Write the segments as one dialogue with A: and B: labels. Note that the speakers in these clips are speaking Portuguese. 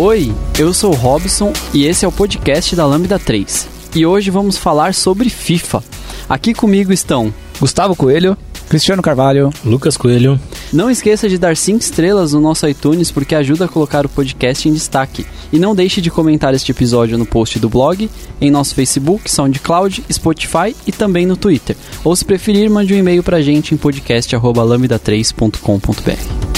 A: Oi, eu sou o Robson e esse é o podcast da Lambda 3. E hoje vamos falar sobre FIFA. Aqui comigo estão
B: Gustavo Coelho, Cristiano Carvalho,
C: Lucas Coelho.
A: Não esqueça de dar 5 estrelas no nosso iTunes porque ajuda a colocar o podcast em destaque. E não deixe de comentar este episódio no post do blog, em nosso Facebook, SoundCloud, Spotify e também no Twitter. Ou se preferir, mande um e-mail pra gente em podcast@lambda3.com.br.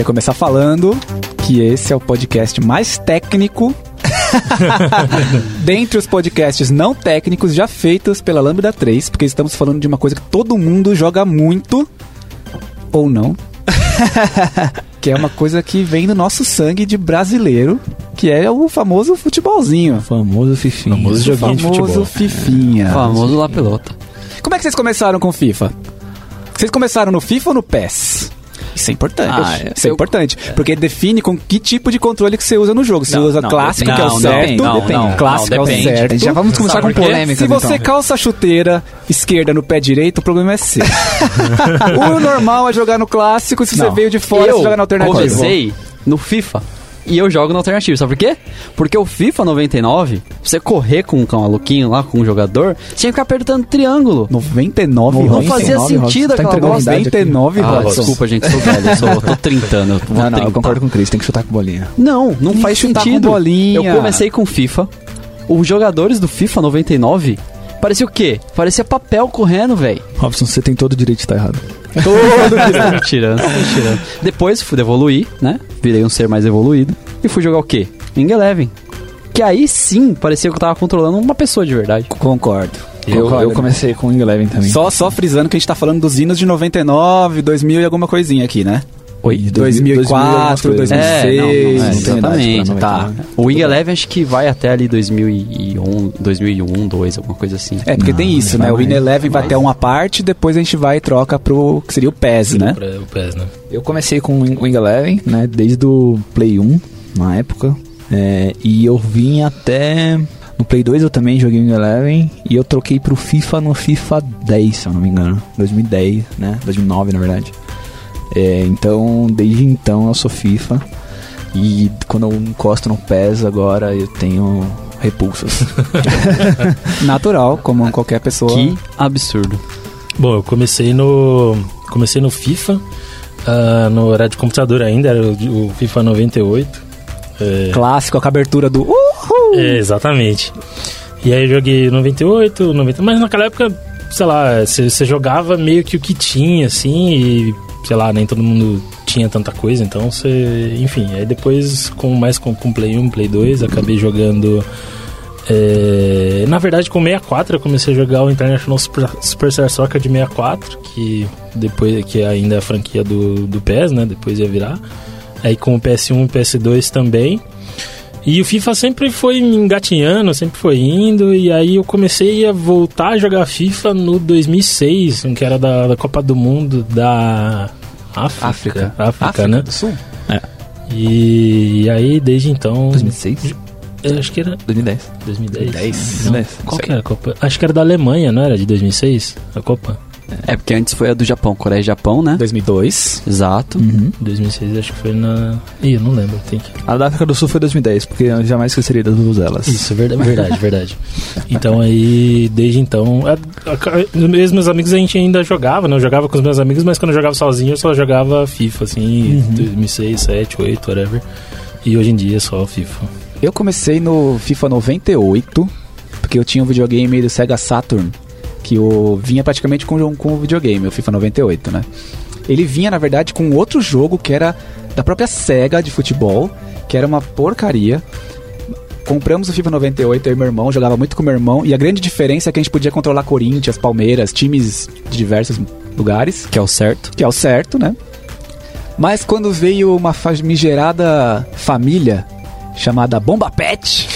B: Queria começar falando que esse é o podcast mais técnico dentre os podcasts não técnicos já feitos pela Lambda 3, porque estamos falando de uma coisa que todo mundo joga muito ou não. que é uma coisa que vem no nosso sangue de brasileiro, que é o famoso futebolzinho.
C: Famoso fifinho. Famoso
B: O
C: joguinho de
B: famoso
C: futebol.
B: fifinha.
A: Famoso La Pelota.
B: Como é que vocês começaram com FIFA? Vocês começaram no FIFA ou no PES? Isso é importante.
A: Ah, é.
B: Isso é
A: Eu-
B: importante. Porque define com que tipo de controle que você usa no jogo. Se você
A: Não,
B: usa
A: não,
B: clássico,
A: depende.
B: que é o
A: Não,
B: certo.
A: não, não,
B: clássico
A: não,
B: é o certo.
D: Já vamos começar com polêmica.
B: Se você calça a chuteira esquerda no pé direito, o problema é seu. o normal é jogar no clássico, se você veio de fora, você joga na alternativa.
A: comecei no FIFA. E eu jogo no alternativo, sabe por quê? Porque o FIFA 99, pra você correr com um maluquinho lá, com um jogador, você tinha que ficar apertando triângulo.
B: 99
A: Não
B: Robson.
A: fazia
B: 99,
A: sentido
B: Robson. Tá
A: aquela
B: a idade aqui. 99
A: Ah, desculpa, gente, sou velho, eu, sou, eu tô trintando. Eu
D: Não, não, eu
A: trintar.
D: concordo com o Cris, tem que chutar com bolinha.
A: Não, não
B: Tem
A: faz sentido.
B: com bolinha.
A: Eu comecei com FIFA. Os jogadores do FIFA 99 parecia o quê? Parecia papel correndo, velho.
D: Robson, você tem todo o direito de estar errado.
A: Todo me tirando, me tirando. Depois fui evoluir, né? Virei um ser mais evoluído. E fui jogar o quê? Wing Eleven. Que aí sim parecia que eu tava controlando uma pessoa de verdade.
B: Concordo.
D: Eu,
B: Concordo.
D: eu comecei com o Wing Eleven também.
B: Só, só frisando que a gente tá falando dos hinos de 99, 2000 e alguma coisinha aqui, né?
D: Oi,
B: 2004, 2006.
A: É, não, não, é,
D: não
A: exatamente,
D: pra
A: tá.
D: 99.
A: O Wing Eleven acho que vai até ali 2001, 2001, 2, alguma coisa assim.
B: É, porque tem isso, né? O Win Eleven vai até uma parte, depois a gente vai e troca pro que seria o PES, né?
C: O PES, né?
D: Eu comecei com o Wing Wing Eleven, né? Desde o Play 1, na época. É, e eu vim até... No Play 2 eu também joguei Wing Eleven. E eu troquei pro FIFA no FIFA 10, se eu não me engano. 2010, né? 2009, na verdade. É, então, desde então eu sou FIFA. E quando eu encosto no PES agora, eu tenho repulsas.
B: Natural, como qualquer pessoa.
A: Que absurdo.
C: Bom, eu comecei no. Comecei no FIFA. ah, no horário de computador ainda, era o, o FIFA 98. É,
B: Clássico, com a abertura do Uhul!
C: é, exatamente. E aí eu joguei 98, 90. Mas naquela época, sei lá, você jogava meio que o que tinha, assim, e sei lá, nem todo mundo tinha tanta coisa, então você. Enfim, aí depois, com mais com, com Play 1, Play 2, acabei jogando. é, na verdade, com 64 eu comecei a jogar o International Super, Superstar Soccer de 64, que depois que ainda é a franquia do, do PES, né? Depois ia virar. Aí com o PS1 e PS2 também. E o FIFA sempre foi me engatinhando, sempre foi indo, e aí eu comecei a voltar a jogar FIFA no 2006, que era da, da Copa do Mundo da África.
B: África.
C: África, né?
B: do Sul?
C: E, e aí, desde então...
D: 2006?
C: Eu acho que era
D: 2010.
C: 2010.
B: 2010.
C: Não,
D: 2010,
C: Qual que era a Copa? Acho que era da Alemanha, não era? De 2006? A Copa?
A: É porque antes foi a do Japão, Coreia e Japão, né?
B: 2002.
A: Exato.
D: Uhum.
C: 2006 acho que foi na... Ih, eu não lembro. Tem que...
D: A da África do Sul foi 2010, porque eu jamais esqueceria das duas delas.
C: Isso, verdade, verdade, verdade. Então aí, desde então, a, a, os meus amigos a gente ainda jogava, né? Eu jogava com os meus amigos, mas quando eu jogava sozinho eu só jogava FIFA, assim, 2006, 7, 8, whatever. E hoje em dia é só FIFA.
B: Eu comecei no FIFA 98, porque eu tinha um videogame do Sega Saturn, que eu vinha praticamente com, com o videogame, o FIFA 98, né? Ele vinha, na verdade, com outro jogo que era da própria Sega de futebol, que era uma porcaria. Compramos o FIFA 98, eu e meu irmão, jogava muito com meu irmão, e a grande diferença é que a gente podia controlar Corinthians, Palmeiras, times de diversos lugares,
A: Que é o certo.
B: que é o certo, né? Mas quando veio uma famigerada família chamada Bomba Pet,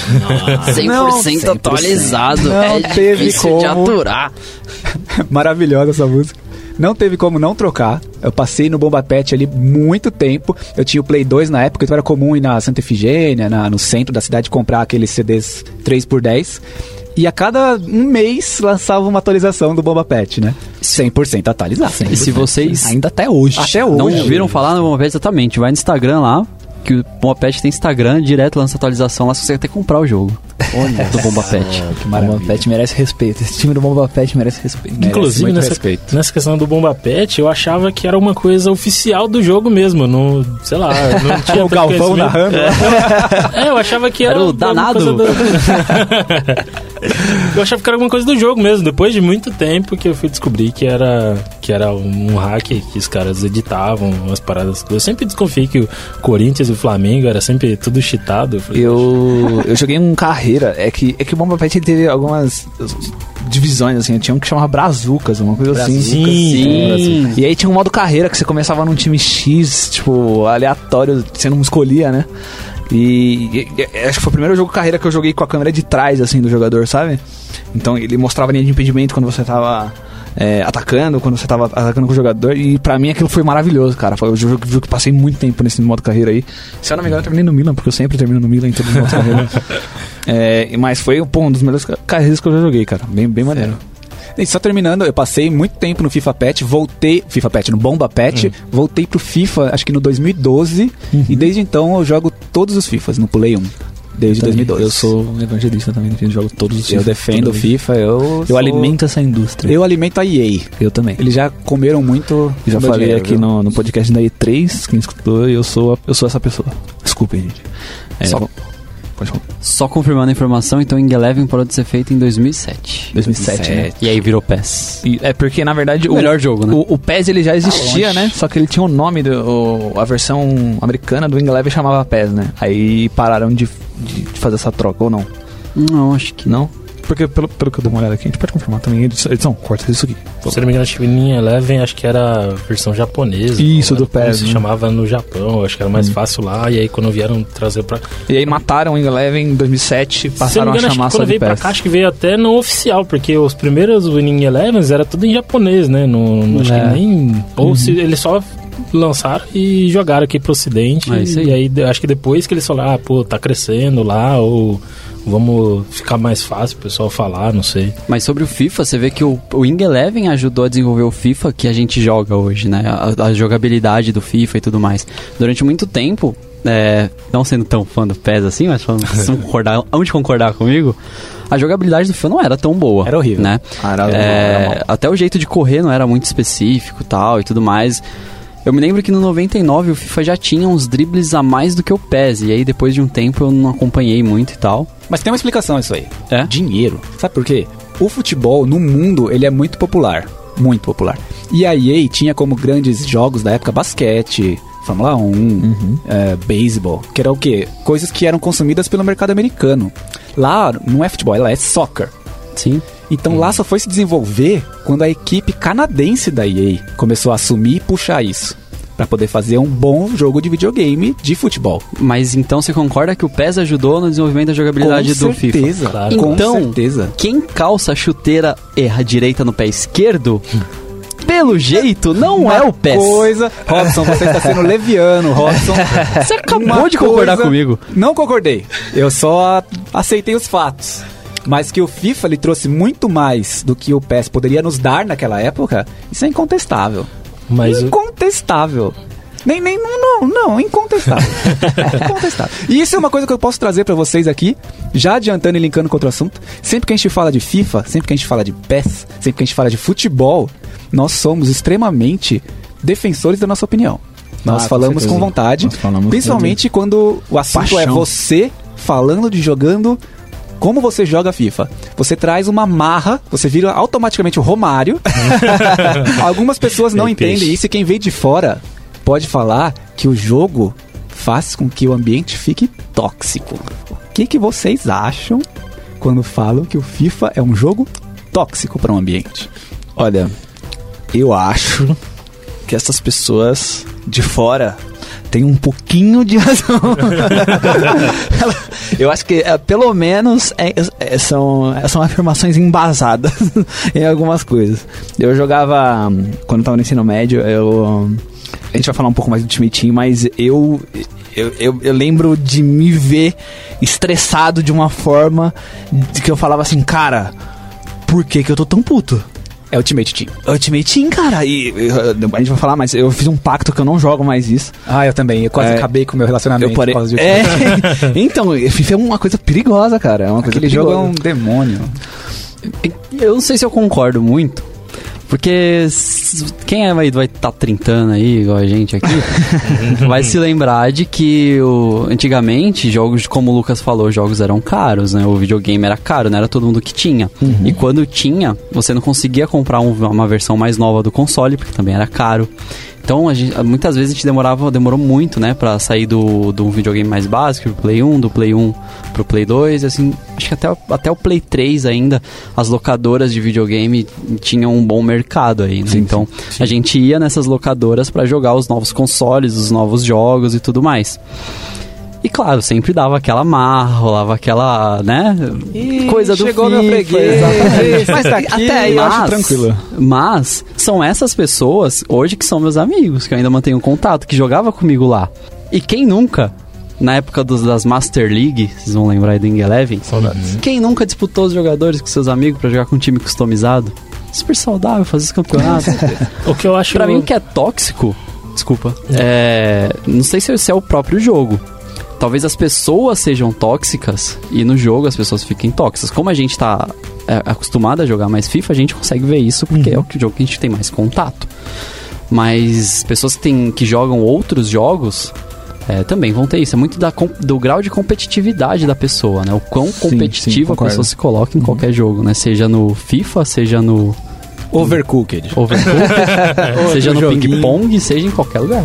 A: 100%
B: Não, 100%.
A: atualizado.
B: Não
A: é
B: teve
A: difícil de
B: como.
A: aturar.
B: maravilhosa essa música. Não teve como não trocar. Eu passei no Bomba Pet ali muito tempo. Eu tinha o Play 2 na época, então era comum ir na Santa Efigênia, na- no centro da cidade, comprar aqueles CDs 3x10. E a cada um mês lançava uma atualização do Bomba Pet, né? 100% atualizado.
A: E se vocês
D: Ainda até hoje.
B: Até hoje.
A: não ouviram falar no Bomba Pet exatamente, vai no Instagram lá, que o Bomba Pet tem Instagram, direto lança atualização lá, você consegue até comprar o jogo. Olha, do Bomba Pet.
B: que
D: O Bomba Pet merece respeito. Esse time do Bomba Pet merece respeito.
B: Merece
C: Inclusive, nessa,
B: respeito.
C: nessa questão do Bomba Pet, eu achava que era uma coisa oficial do jogo mesmo. Não, sei lá, não tinha
B: O Galvão narrando.
C: É, eu achava que era,
A: Era o danado.
C: coisa do- eu achava que era alguma coisa do jogo mesmo. Depois de muito tempo que eu fui descobrir que era, que era um hack que os caras editavam umas paradas. Eu sempre desconfiei que o Corinthians e o Flamengo era sempre tudo cheatado. Eu falei,
D: Eu, eu joguei um carreira. É que, é que o Bomba Pet teve algumas divisões, assim. Tinha um que chamava Brazucas, uma coisa assim.
C: Sim,
A: Sim.
D: E aí tinha um modo carreira que você começava num time X, tipo, aleatório, você não escolhia, né? E, e- e acho que foi o primeiro jogo carreira que eu joguei com a câmera de trás, assim, do jogador, sabe? Então ele mostrava a linha de impedimento quando você tava é, atacando, quando você tava atacando com o jogador. E pra mim aquilo foi maravilhoso, cara. Foi o jogo que passei muito tempo nesse modo carreira aí. Se eu não me engano, eu terminei no Milan, porque eu sempre termino no Milan em todos os modos carreira. É, mas foi pô, um dos melhores ca- carreiras que eu já joguei, cara. Bem, bem maneiro.
B: E só terminando, eu passei muito tempo no FIFA Pet, voltei. FIFA Pet, no Bomba Pet, voltei pro FIFA, acho que no 2012. E desde então eu jogo todos os FIFAs no Play 1. Desde
D: Também,
B: 2012.
D: Eu sou um evangelista também, eu jogo todos os
B: Eu
D: FIFA,
B: defendo o. FIFA, eu.
D: Eu
B: sou-
D: alimento essa indústria.
B: Eu alimento a EA.
D: Eu também.
B: Eles já comeram muito.
D: Já falei
B: dinheiro,
D: aqui
B: viu?
D: no, no podcast da E3, quem escutou, eu sou, eu sou essa pessoa. Desculpem, gente. É,
A: Só-
D: Pode falar.
A: Só confirmando a informação, então Ing Eleven parou de ser feito em 2007.
D: 2007, né?
A: E aí virou PES.
D: E é porque, na verdade,
A: O melhor jogo, né?
D: O, o PES ele já existia, né? Só que ele tinha o nome, do, o- a versão americana do Wing Eleven chamava PES, né? Aí pararam de, de, de fazer essa troca, ou não?
A: Não, acho que
D: Não? Porque pelo, pelo que eu dei uma olhada aqui, a gente pode confirmar também. Edição, edição corta isso aqui.
C: Se não me engano, acho que Ninja Eleven acho que era a versão japonesa.
D: Isso, do PES,
C: Se
D: né?
C: chamava no Japão, acho que era mais fácil lá. E aí quando vieram trazer pra.
D: E aí mataram o Eleven em 2007,
C: Se não
D: passaram
C: engano,
D: a
C: acho
D: chamar só de
C: veio pra
D: PES.
C: cá, acho que veio até no oficial, porque os primeiros Winning Elevens era tudo em japonês, né? No, no- acho
A: É.
C: que nem. Ou se eles só lançaram e jogaram aqui pro ocidente.
A: É isso aí.
C: E aí acho que depois que eles falaram, ah, pô, tá crescendo lá, ou vamos ficar mais fácil o pessoal falar, não sei.
A: Mas sobre o FIFA, você vê que o, o Wing Eleven ajudou a desenvolver o FIFA que a gente joga hoje, né? A, a jogabilidade do FIFA e tudo mais. Durante muito tempo, é, não sendo tão fã do PES assim, mas falando, vocês vão concordar, onde concordar comigo, a jogabilidade do FIFA não era tão boa.
B: Era horrível.
A: Né?
D: Ah, era-
A: É,
D: era
A: até o jeito de correr não era muito específico tal e tudo mais. Eu me lembro que no 99 o FIFA já tinha uns dribles a mais do que o PES. E aí depois de um tempo eu não acompanhei muito e tal.
B: Mas tem uma explicação isso aí.
A: É?
B: Dinheiro. Sabe por quê? O futebol no mundo ele é muito popular, muito popular. E a EA tinha como grandes jogos da época basquete, Fórmula 1, é, beisebol, que era o quê? Coisas que eram consumidas pelo mercado americano. Lá não é futebol, ela é soccer.
A: Sim.
B: Então lá só foi se desenvolver quando a equipe canadense da EA começou a assumir e puxar isso. Pra poder fazer um bom jogo de videogame de futebol.
A: Mas então você concorda que o PES ajudou no desenvolvimento da jogabilidade
B: Com
A: do FIFA?
B: certeza,
C: Claro.
B: com
A: Então,
B: certeza.
A: Quem calça a chuteira erra direita no pé esquerdo, pelo jeito, não é o PES.
B: Coisa. Robson, você está sendo leviano, Robson.
A: Você acabou
B: Uma
A: de concordar comigo.
B: Não concordei. Eu só aceitei os fatos. Mas que o FIFA ele trouxe muito mais do que o PES poderia nos dar naquela época, isso é incontestável.
C: Mas
B: incontestável. Nem, nem, não, não, incontestável. incontestável. E isso é uma coisa que eu posso trazer pra vocês aqui, já adiantando e linkando com outro assunto. Sempre que a gente fala de FIFA, sempre que a gente fala de PES, sempre que a gente fala de futebol, nós somos extremamente defensores da nossa opinião. Nós
D: Ah, com
B: falamos
D: certeza.
B: com vontade,
D: falamos
B: principalmente quando o assunto é
D: Paixão.
B: você falando de jogando como você joga FIFA. Você traz uma marra, você vira automaticamente o Romário. Algumas pessoas não
C: Ei,
B: entendem
C: peixe.
B: isso e quem vem de fora pode falar que o jogo faz com que o ambiente fique tóxico. O que, que vocês acham quando falam que o FIFA é um jogo tóxico para um ambiente?
D: Olha, eu acho que essas pessoas de fora têm um pouquinho de razão. eu acho que, é, pelo menos, é- é- são, são afirmações embasadas em algumas coisas. Eu jogava, quando eu tava no ensino médio, eu. A gente vai falar um pouco mais do Ultimate Team, mas eu. Eu, eu, eu lembro de me ver estressado de uma forma de que eu falava assim, cara, por que, que eu tô tão puto?
B: É Ultimate Team.
D: Ultimate Team, cara, e, e, a gente vai falar, mas eu fiz um pacto que eu não jogo mais isso.
B: Ah, eu também. Eu quase
D: É,
B: acabei com o meu relacionamento
D: Eu parei.
B: por causa de
D: É, então, FIFA é uma coisa perigosa, cara. É uma coisa
B: Aquele jogo é
D: perigosa.
B: um demônio.
A: Eu não sei se eu concordo muito. Porque quem é, vai estar tá trintando aí, igual a gente aqui, vai se lembrar de que o, antigamente, jogos, como o Lucas falou, jogos eram caros, né? O videogame era caro, não era todo mundo que tinha. E quando tinha, você não conseguia comprar um- uma versão mais nova do console, porque também era caro. Então, a gente- muitas vezes a gente demorava, demorou muito, né, pra sair do, do videogame mais básico, do Play 1, do Play 1 pro Play 2, e assim, acho que até, o- até o Play 3 ainda, as locadoras de videogame tinham um bom mercado aí, né? então, a gente ia nessas locadoras pra jogar os novos consoles, os novos jogos e tudo mais. E claro, sempre dava aquela marra, rolava aquela, né, coisa do
B: chegou meu
A: FIFA,
B: freguês.
A: exatamente.
B: Mas daqui
A: até aí eu acho
B: mas-
A: tranquilo. Mas são essas pessoas hoje que são meus amigos, que eu ainda mantenho contato, que jogava comigo lá. E quem nunca, na época dos, das Master League, vocês vão lembrar aí do Ing Eleven, quem nunca disputou os jogadores com seus amigos pra jogar com um time customizado? Super saudável fazer esse campeonato.
C: o que eu acho.
A: Pra mim, o que é tóxico, desculpa, é. Não sei se é o próprio jogo. Talvez as pessoas sejam tóxicas e no jogo as pessoas fiquem tóxicas. Como a gente tá é, acostumado a jogar mais FIFA, a gente consegue ver isso porque é o jogo que a gente tem mais contato. Mas pessoas que, tem, que jogam outros jogos é, também vão ter isso. É muito da, do grau de competitividade da pessoa, né? O quão
D: sim,
A: competitiva a
D: concordo.
A: pessoa se coloca em qualquer jogo, né? Seja no FIFA, seja no
B: Overcooked.
A: Overcooked, seja no ping-pong, seja em qualquer lugar.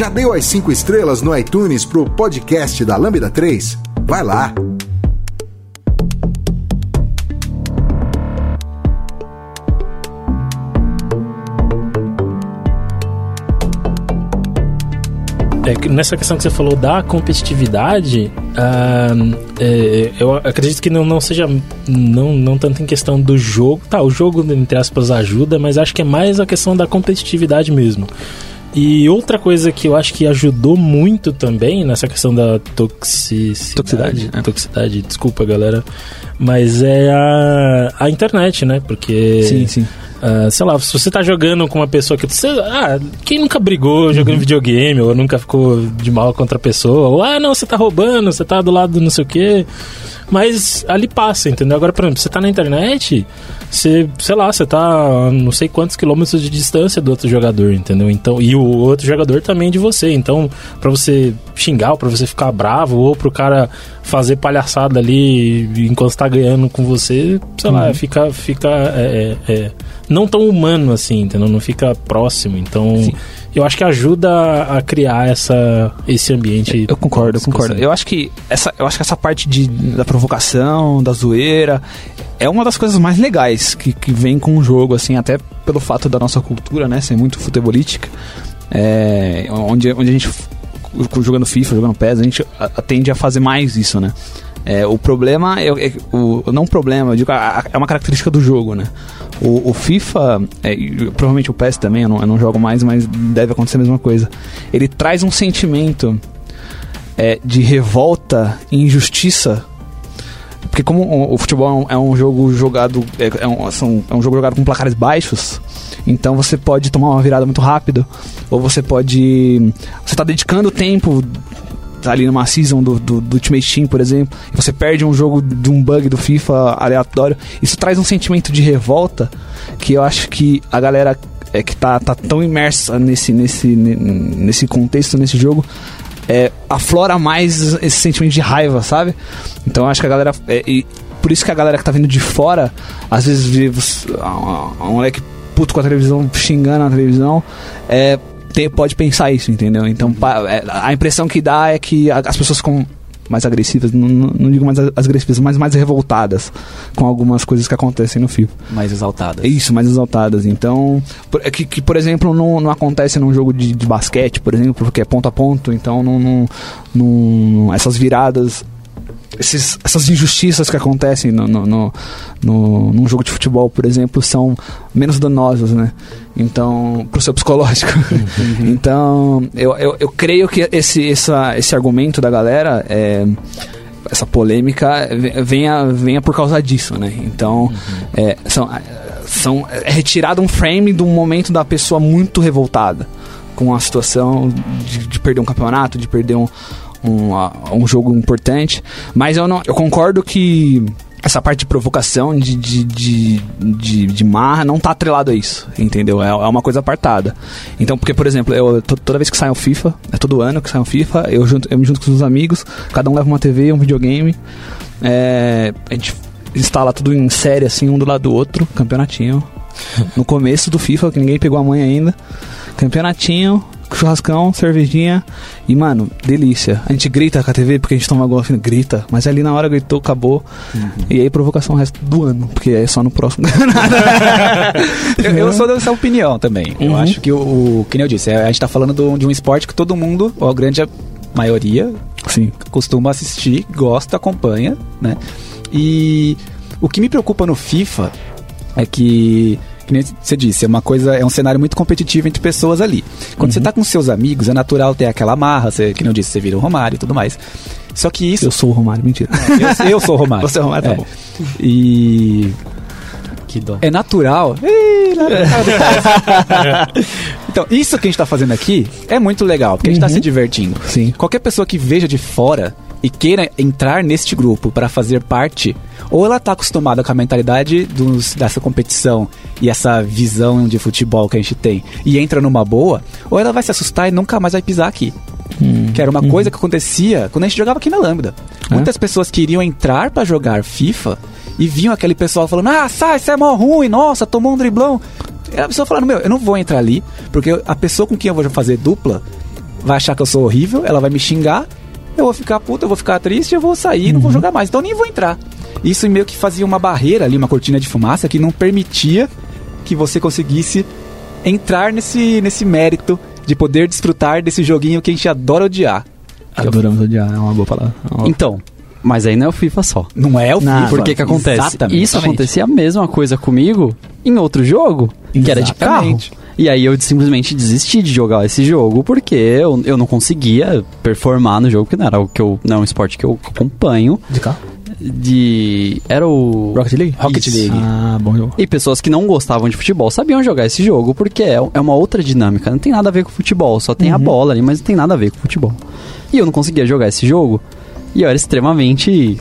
E: Já deu as 5 estrelas no iTunes pro podcast da Lambda 3? Vai lá!
C: É, nessa questão que você falou da competitividade, ah, é, eu acredito que não, não seja não, não tanto em questão do jogo. Tá, o jogo, entre aspas, ajuda, mas acho que é mais a questão da competitividade mesmo. E outra coisa que eu acho que ajudou muito também nessa questão da toxicidade.
D: Toxicidade, é.
C: Toxicidade, desculpa, galera. Mas é a, a internet, né? Porque.
D: Sim, sim.
C: Ah, sei lá, se você tá jogando com uma pessoa que você. Ah, quem nunca brigou jogando videogame, ou nunca ficou de mal contra a pessoa, ou ah, não, você tá roubando, você tá do lado do não sei o quê. Mas ali passa, entendeu? Agora, por exemplo, você tá na internet, você, sei lá, você tá a não sei quantos quilômetros de distância do outro jogador, entendeu? Então, e o outro jogador também de você. Então, pra você xingar, ou pra você ficar bravo, ou pro cara fazer palhaçada ali enquanto tá ganhando com você, sei lá, fica, fica é, é, é, não tão humano assim, entendeu? Não fica próximo. Então, eu acho que ajuda a criar essa, esse ambiente.
D: Eu concordo, eu concordo. Eu acho que essa, eu acho que essa parte de, da provocação, da zoeira, é uma das coisas mais legais que, que vem com o jogo, assim, até pelo fato da nossa cultura, né, ser muito futebolística. É, onde, onde a gente, jogando FIFA, jogando PES, a gente a- a- tende a fazer mais isso, né? É, o problema é, é- o não problema, eu digo, a- a- é uma característica do jogo, né? O, o FIFA, é, provavelmente o PES também, eu não, eu não jogo mais, mas deve acontecer a mesma coisa. Ele traz um sentimento é, de revolta e injustiça. Porque como o, o futebol é um, é um jogo jogado. É, um, são- é um jogo jogado com placares baixos. Então você pode tomar uma virada muito rápido. Ou você pode. Você tá dedicando tempo tá ali numa season do, do, do Ultimate Team, por exemplo, e você perde um jogo de um bug do FIFA aleatório, isso traz um sentimento de revolta que eu acho que a galera é, que tá, tá tão imersa nesse, nesse, ne- nesse contexto, nesse jogo, é, aflora mais esse sentimento de raiva, sabe? Então eu acho que a galera. é, e por isso que a galera que tá vindo de fora, às vezes vê você- a- a- um moleque puto com a televisão, xingando a televisão, é, tem- pode pensar isso, entendeu? Então é, a impressão que dá é que as pessoas ficam mais agressivas, não, não- digo mais agressivas, mas mais revoltadas com algumas coisas que acontecem no FIFA.
B: Mais exaltada.
D: Isso, mais exaltadas. Então, por- é que, que, por exemplo, não, não acontece num jogo de, de basquete, por exemplo, porque é ponto a ponto, então não, não, não- essas viradas, esses, essas injustiças que acontecem no, no, no, no- num jogo de futebol, por exemplo, são menos danosas, né? Então, pro seu psicológico. então, eu, eu, eu creio que esse, essa, esse argumento da galera é essa polêmica ve- venha, venha por causa disso, né? Então, é, são, são, é retirado um frame de um momento da pessoa muito revoltada com a situação de, de perder um campeonato, de perder um, um, um jogo importante. Mas eu, não, eu concordo que essa parte de provocação, de, de, de, de, de marra, não tá atrelado a isso, entendeu? É, é uma coisa apartada. Então, porque, por exemplo, eu, to- toda vez que sai um FIFA, é todo ano que sai um FIFA, eu, junto, eu me junto com os amigos, cada um leva uma TV, um videogame, é, a gente instala tudo em série, assim, um do lado do outro, campeonatinho. No começo do FIFA, que ninguém pegou a mãe ainda, campeonatinho, churrascão, cervejinha e, mano, delícia. A gente grita com a TV porque a gente toma gol, assim, grita, mas ali na hora gritou, acabou. E aí provocação o resto do ano, porque é só no próximo.
B: Eu, eu sou dessa opinião também. Eu
D: Uhum.
B: acho que o, o que nem eu disse, é, a gente tá falando do- de um esporte que todo mundo, ou a grande maioria,
D: Sim.
B: costuma assistir, gosta, acompanha, né? E o que me preocupa no FIFA é que, que nem você disse, é uma coisa, é um cenário muito competitivo entre pessoas ali. Quando
D: Uhum.
B: você tá com seus amigos, é natural ter aquela marra, você, que nem eu disse, você vira o Romário e tudo mais. Só que isso.
D: Eu sou o Romário, mentira.
B: Eu, eu sou o Romário.
D: Você é o Romário, tá
B: É.
D: bom.
B: E
A: Que dó.
B: é natural. Ih, lá então, isso que a gente tá fazendo aqui é muito legal, porque a gente tá
D: Uhum.
B: se divertindo.
D: Sim.
B: Qualquer pessoa que veja de fora e queira entrar neste grupo para fazer parte, ou ela tá acostumada com a mentalidade dos, dessa competição e essa visão de futebol que a gente tem e entra numa boa, ou ela vai se assustar e nunca mais vai pisar aqui. Que era uma coisa que acontecia quando a gente jogava aqui na Lambda. Muitas pessoas queriam entrar pra jogar FIFA e viam aquele pessoal falando: Ah, sai, você é mó ruim, nossa, tomou um driblão. E a pessoa falando: Meu, eu não vou entrar ali, porque a pessoa com quem eu vou fazer dupla vai achar que eu sou horrível, ela vai me xingar, eu vou ficar puta, eu vou ficar triste, eu vou sair e não vou jogar mais. Então nem vou entrar. Isso meio que fazia uma barreira ali, uma cortina de fumaça que não permitia que você conseguisse entrar nesse, nesse mérito de poder desfrutar desse joguinho que a gente adora odiar.
D: Adoramos odiar, é uma boa palavra. É uma boa-
A: Então, mas aí não é o FIFA só.
B: Não é o
D: Não,
B: FIFA.
A: Por que que acontece?
B: Exatamente.
A: Isso acontecia a mesma coisa comigo em outro jogo, que era de carro. E aí eu simplesmente desisti de jogar esse jogo porque eu, eu não conseguia performar no jogo, que não era o que eu. Não é um esporte que eu acompanho.
D: De carro?
A: De. Era o.
D: Rocket League?
B: Rocket
A: Isso.
B: League.
D: Ah, bom jogo.
A: E pessoas que não gostavam de futebol sabiam jogar esse jogo, porque é, é uma outra dinâmica. Não tem nada a ver com futebol, só tem a bola ali, mas não tem nada a ver com futebol. E eu não conseguia jogar esse jogo. E eu era extremamente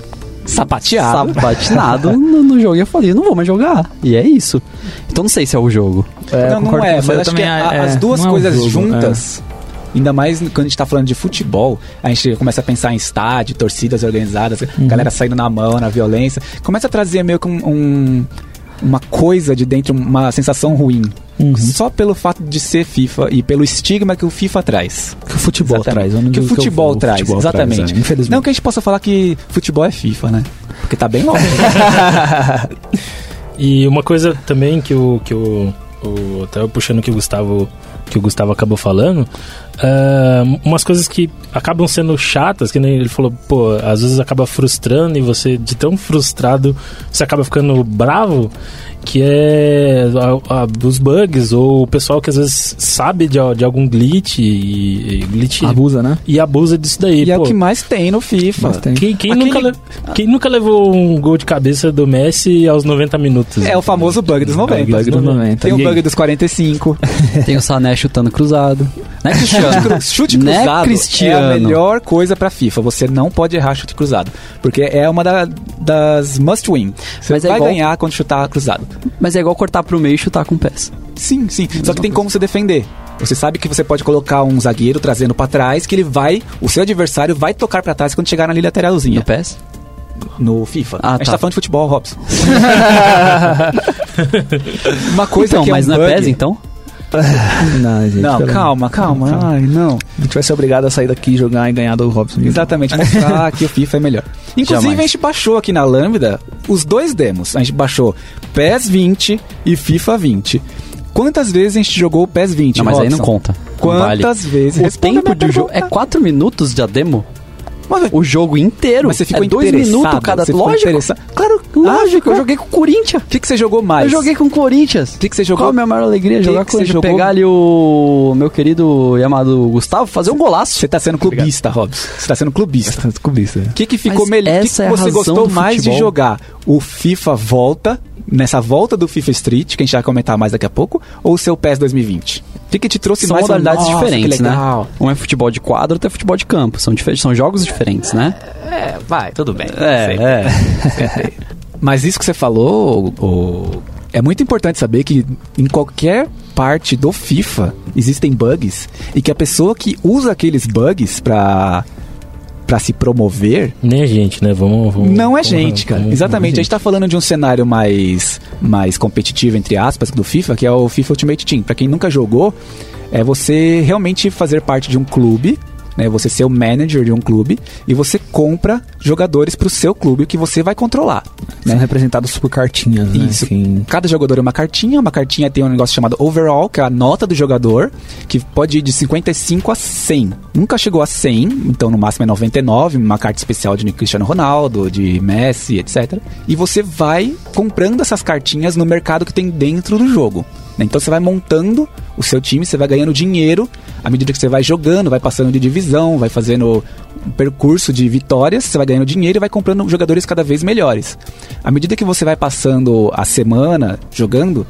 B: Sapateado.
A: sapatinado no, no jogo. E eu falei, não vou mais jogar. E é isso. Então não sei se é o jogo.
D: É,
B: não, não é, mas acho que a-
D: é,
B: as duas
D: é
B: coisas
D: jogo,
B: juntas, ainda mais quando a gente tá falando de futebol, a gente começa a pensar em estádio, torcidas organizadas,
D: Uhum.
B: galera saindo na mão, na violência, começa a trazer meio que um, um- uma coisa de dentro, uma sensação ruim.
D: Uhum.
B: Só pelo fato de ser FIFA e pelo estigma que o FIFA traz.
D: Que o futebol
B: Exatamente.
D: traz. eu não
B: que o futebol
D: o
B: traz,
D: futebol
B: exatamente.
D: é, infelizmente.
B: Não que a gente possa falar que futebol é FIFA, né? Porque tá bem longe.
C: E uma coisa também que o. Que o, o até eu puxando o que o Gustavo. Que o Gustavo acabou falando. Ah, umas coisas que acabam sendo chatas, que nem ele falou, pô, às vezes acaba frustrando e você, de tão frustrado, você acaba ficando bravo. Que é a- a- os bugs, ou o pessoal que às vezes sabe de, de algum glitch e, e glitch
D: Abusa, né?
C: e abusa disso daí.
B: e é
C: pô.
B: o que mais tem no FIFA.
D: Tem.
C: Quem, quem
B: Aquele-
C: nunca le- quem nunca levou um gol de cabeça do Messi aos 90 minutos?
B: É o famoso bug dos 90.
D: Bug dos 90.
B: Tem o bug dos 45.
A: Tem o Sané chutando cruzado. Né, Cristiano?
B: Chute
A: Né,
B: cruzado
A: Cristiano?
B: é a melhor coisa pra FIFA. Você não pode errar chute cruzado. Porque é uma da- das must win. Você
A: Mas é
B: vai
A: igual-
B: ganhar quando chutar cruzado.
A: Mas é igual cortar pro meio e chutar com pés.
B: Sim, sim. Só que tem como se defender. Você sabe que você pode colocar um zagueiro trazendo pra trás, que ele vai, o seu adversário vai tocar pra trás quando chegar na linha lateralzinha.
A: No pés?
B: No FIFA.
A: Ah,
B: a gente
A: tá.
B: tá falando de futebol, Robson. Uma coisa
A: então,
B: que é
A: mas
B: um
A: não
B: bug...
A: é pés, então?
D: Não, gente.
B: Não,
D: pelo-
B: calma, calma. Ai, não.
D: A gente vai ser obrigado a sair daqui, jogar e ganhar do Robson.
B: Exatamente, mostrar que o FIFA é melhor. Inclusive,
A: Jamais.
B: a gente baixou aqui na Lambda os dois demos. A gente baixou PES 20 e FIFA 20. Quantas vezes a gente jogou o PES 20?
A: Não, mas aí não
B: Robson?
A: conta. Não vale.
B: Quantas vezes?
A: O tempo do jogo é
B: pergunta.
A: 4 minutos de demo?
B: Mas,
A: O jogo inteiro?
B: Mas você ficou
A: é dois minutos cada.
B: Você
A: Lógico. Claro,
B: Ah,
A: lógico.
B: ficou.
A: eu joguei com o Corinthians.
B: O que, que você jogou mais?
A: Eu joguei com o Corinthians.
B: O que, que você jogou?
A: Qual a minha maior alegria?
B: Que
A: jogar com o Corinthians. Pegar ali o meu querido e amado Gustavo, fazer um golaço.
B: Você tá sendo clubista, Robson. Você tá sendo clubista.
D: Clubista.
B: O que, que ficou melhor? O que, que
A: é
B: você gostou mais de jogar? O FIFA volta, nessa volta do FIFA Street, que a gente vai comentar mais daqui a pouco, ou o seu PES 2020? O que, que te trouxe
A: São
B: mais
A: modalidades
B: Nossa,
A: diferentes, né? Um é futebol de quadro, outro é futebol de campo. São, difer- são jogos diferentes, né?
B: É, vai, tudo bem.
A: É, é.
B: Mas isso que você falou, o- é muito importante saber que em qualquer parte do FIFA existem bugs e que a pessoa que usa aqueles bugs pra, pra se promover
C: Nem a gente, né? Vamos. vamos
B: não é
C: vamos-
B: gente, cara.
C: vamos-
B: Exatamente. A gente tá falando de um cenário mais, mais competitivo, entre aspas, do FIFA, que é o FIFA Ultimate Team. Pra quem nunca jogou, é você realmente fazer parte de um clube, né? Você ser o manager de um clube e você compra jogadores pro seu clube que você vai controlar.
D: São representados por cartinhas, né?
B: Isso.
D: Assim,
B: Cada jogador é uma cartinha, uma cartinha tem um negócio chamado overall, que é a nota do jogador, que pode ir de 55 a 100. Nunca chegou a 100, então no máximo é 99, uma carta especial de Cristiano Ronaldo, de Messi, etc. E você vai comprando essas cartinhas no mercado que tem dentro do jogo. Né? Então você vai montando o seu time, você vai ganhando dinheiro à medida que você vai jogando, vai passando de divisão, vai fazendo um percurso de vitórias, você vai ganhando dinheiro e vai comprando jogadores cada vez melhores. À medida que você vai passando a semana jogando,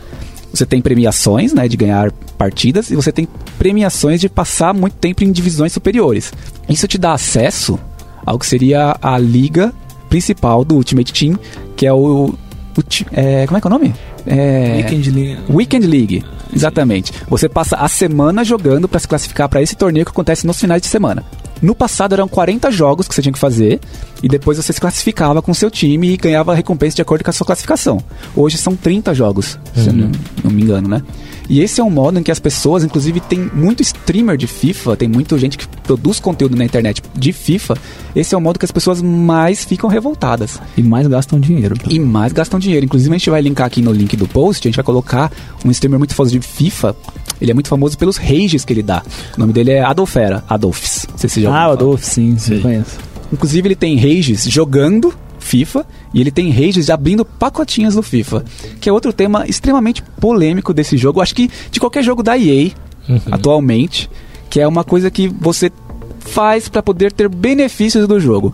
B: você tem premiações, né, de ganhar partidas e você tem premiações de passar muito tempo em divisões superiores. Isso te dá acesso ao que seria a liga principal do Ultimate Team, que é o, o é, como é que é o nome? É,
D: Weekend League.
B: Weekend League, exatamente. Você passa a semana jogando para se classificar para esse torneio que acontece nos finais de semana. No passado eram 40 jogos que você tinha que fazer e depois você se classificava com o seu time e ganhava recompensa de acordo com a sua classificação. Hoje são 30 jogos, se eu não, não me engano, né? E esse é um modo em que as pessoas, inclusive tem muito streamer de FIFA, tem muita gente que produz conteúdo na internet de FIFA. Esse é o modo que as pessoas mais ficam revoltadas
D: E mais gastam dinheiro.
B: e mais gastam dinheiro. Inclusive, a gente vai linkar aqui no link do post, a gente vai colocar um streamer muito famoso de FIFA. Ele é muito famoso pelos rages que ele dá. O nome dele é Adolfera, Adolfs. Não sei se já
D: Ah, o. Adolfo, sim, sim,
C: Sim.
D: conheço.
B: Inclusive, ele tem rages jogando FIFA e ele tem rages abrindo pacotinhas do FIFA, que é outro tema extremamente polêmico desse jogo. Acho que de qualquer jogo da EA
C: Uhum.
B: atualmente, que é uma coisa que você faz para poder ter benefícios do jogo.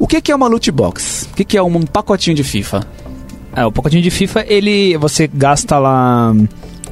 B: O que que é uma loot box? O que que é um pacotinho de FIFA?
D: É, o pacotinho de FIFA, ele você gasta lá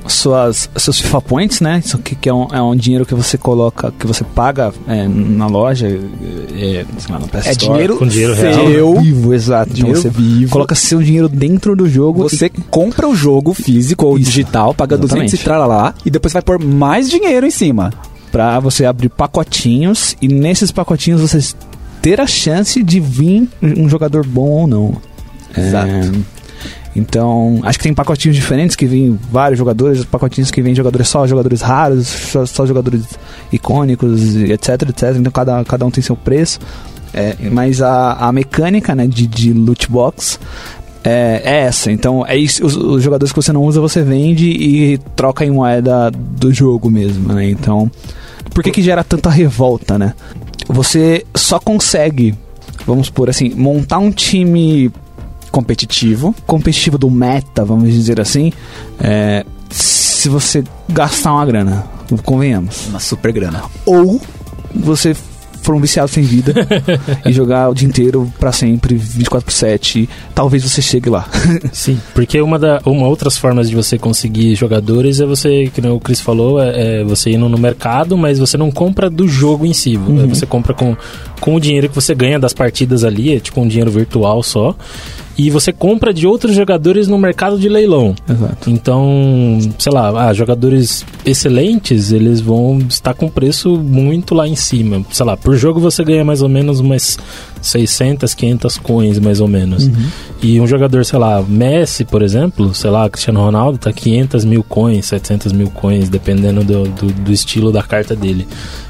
D: suas, seus FIFA Points, né? Isso aqui que é um, é um dinheiro que você coloca, que você paga é, na loja, é, sei lá, no PS
B: É
D: Store.
B: dinheiro
C: Com dinheiro
B: seu.
C: real.
D: vivo, exato.
B: Dinheiro
D: então você
B: vivo.
D: coloca seu dinheiro dentro do jogo.
B: Você compra o jogo físico ou
D: Isso.
B: digital, paga
D: Exatamente.
B: 200 e trala lá, e depois vai pôr mais dinheiro em cima.
D: Pra você abrir pacotinhos e nesses pacotinhos você ter a chance de vir um jogador bom ou não.
B: Exato.
D: Então, acho que tem pacotinhos diferentes que vêm vários jogadores, pacotinhos que vêm jogadores só, jogadores raros, só, só jogadores icônicos, etc, etc. Então cada, cada um tem seu preço. É, mas a, a mecânica né, de, de loot box é, é essa. Então, é isso, os, os jogadores que você não usa, você vende e troca em moeda do jogo mesmo, né? Então, por que que gera tanta revolta, né? Você só consegue, vamos por assim, montar um time
B: Competitivo.
D: competitivo do meta, vamos dizer assim, é, se você gastar uma grana, convenhamos.
B: Uma super grana.
D: Ou você for um viciado sem vida e jogar o dia inteiro pra sempre, 24 por 7, talvez você chegue lá.
C: Sim, porque uma, da, uma outras formas de você conseguir jogadores é você, que o Chris falou, é, é você indo no mercado, mas você não compra do jogo em si.
D: Uhum.
C: Você compra com, com o dinheiro que você ganha das partidas ali, é tipo um dinheiro virtual só. E você compra de outros jogadores no mercado de leilão.
D: Exato.
C: Então, sei lá, ah, jogadores excelentes, eles vão estar com preço muito lá em cima. Sei lá, por jogo você ganha mais ou menos umas 600, 500 coins, mais ou menos. E um jogador, sei lá, Messi, por exemplo, sei lá, Cristiano Ronaldo, tá 500 mil coins, 700 mil coins, dependendo do, do, do estilo da carta dele.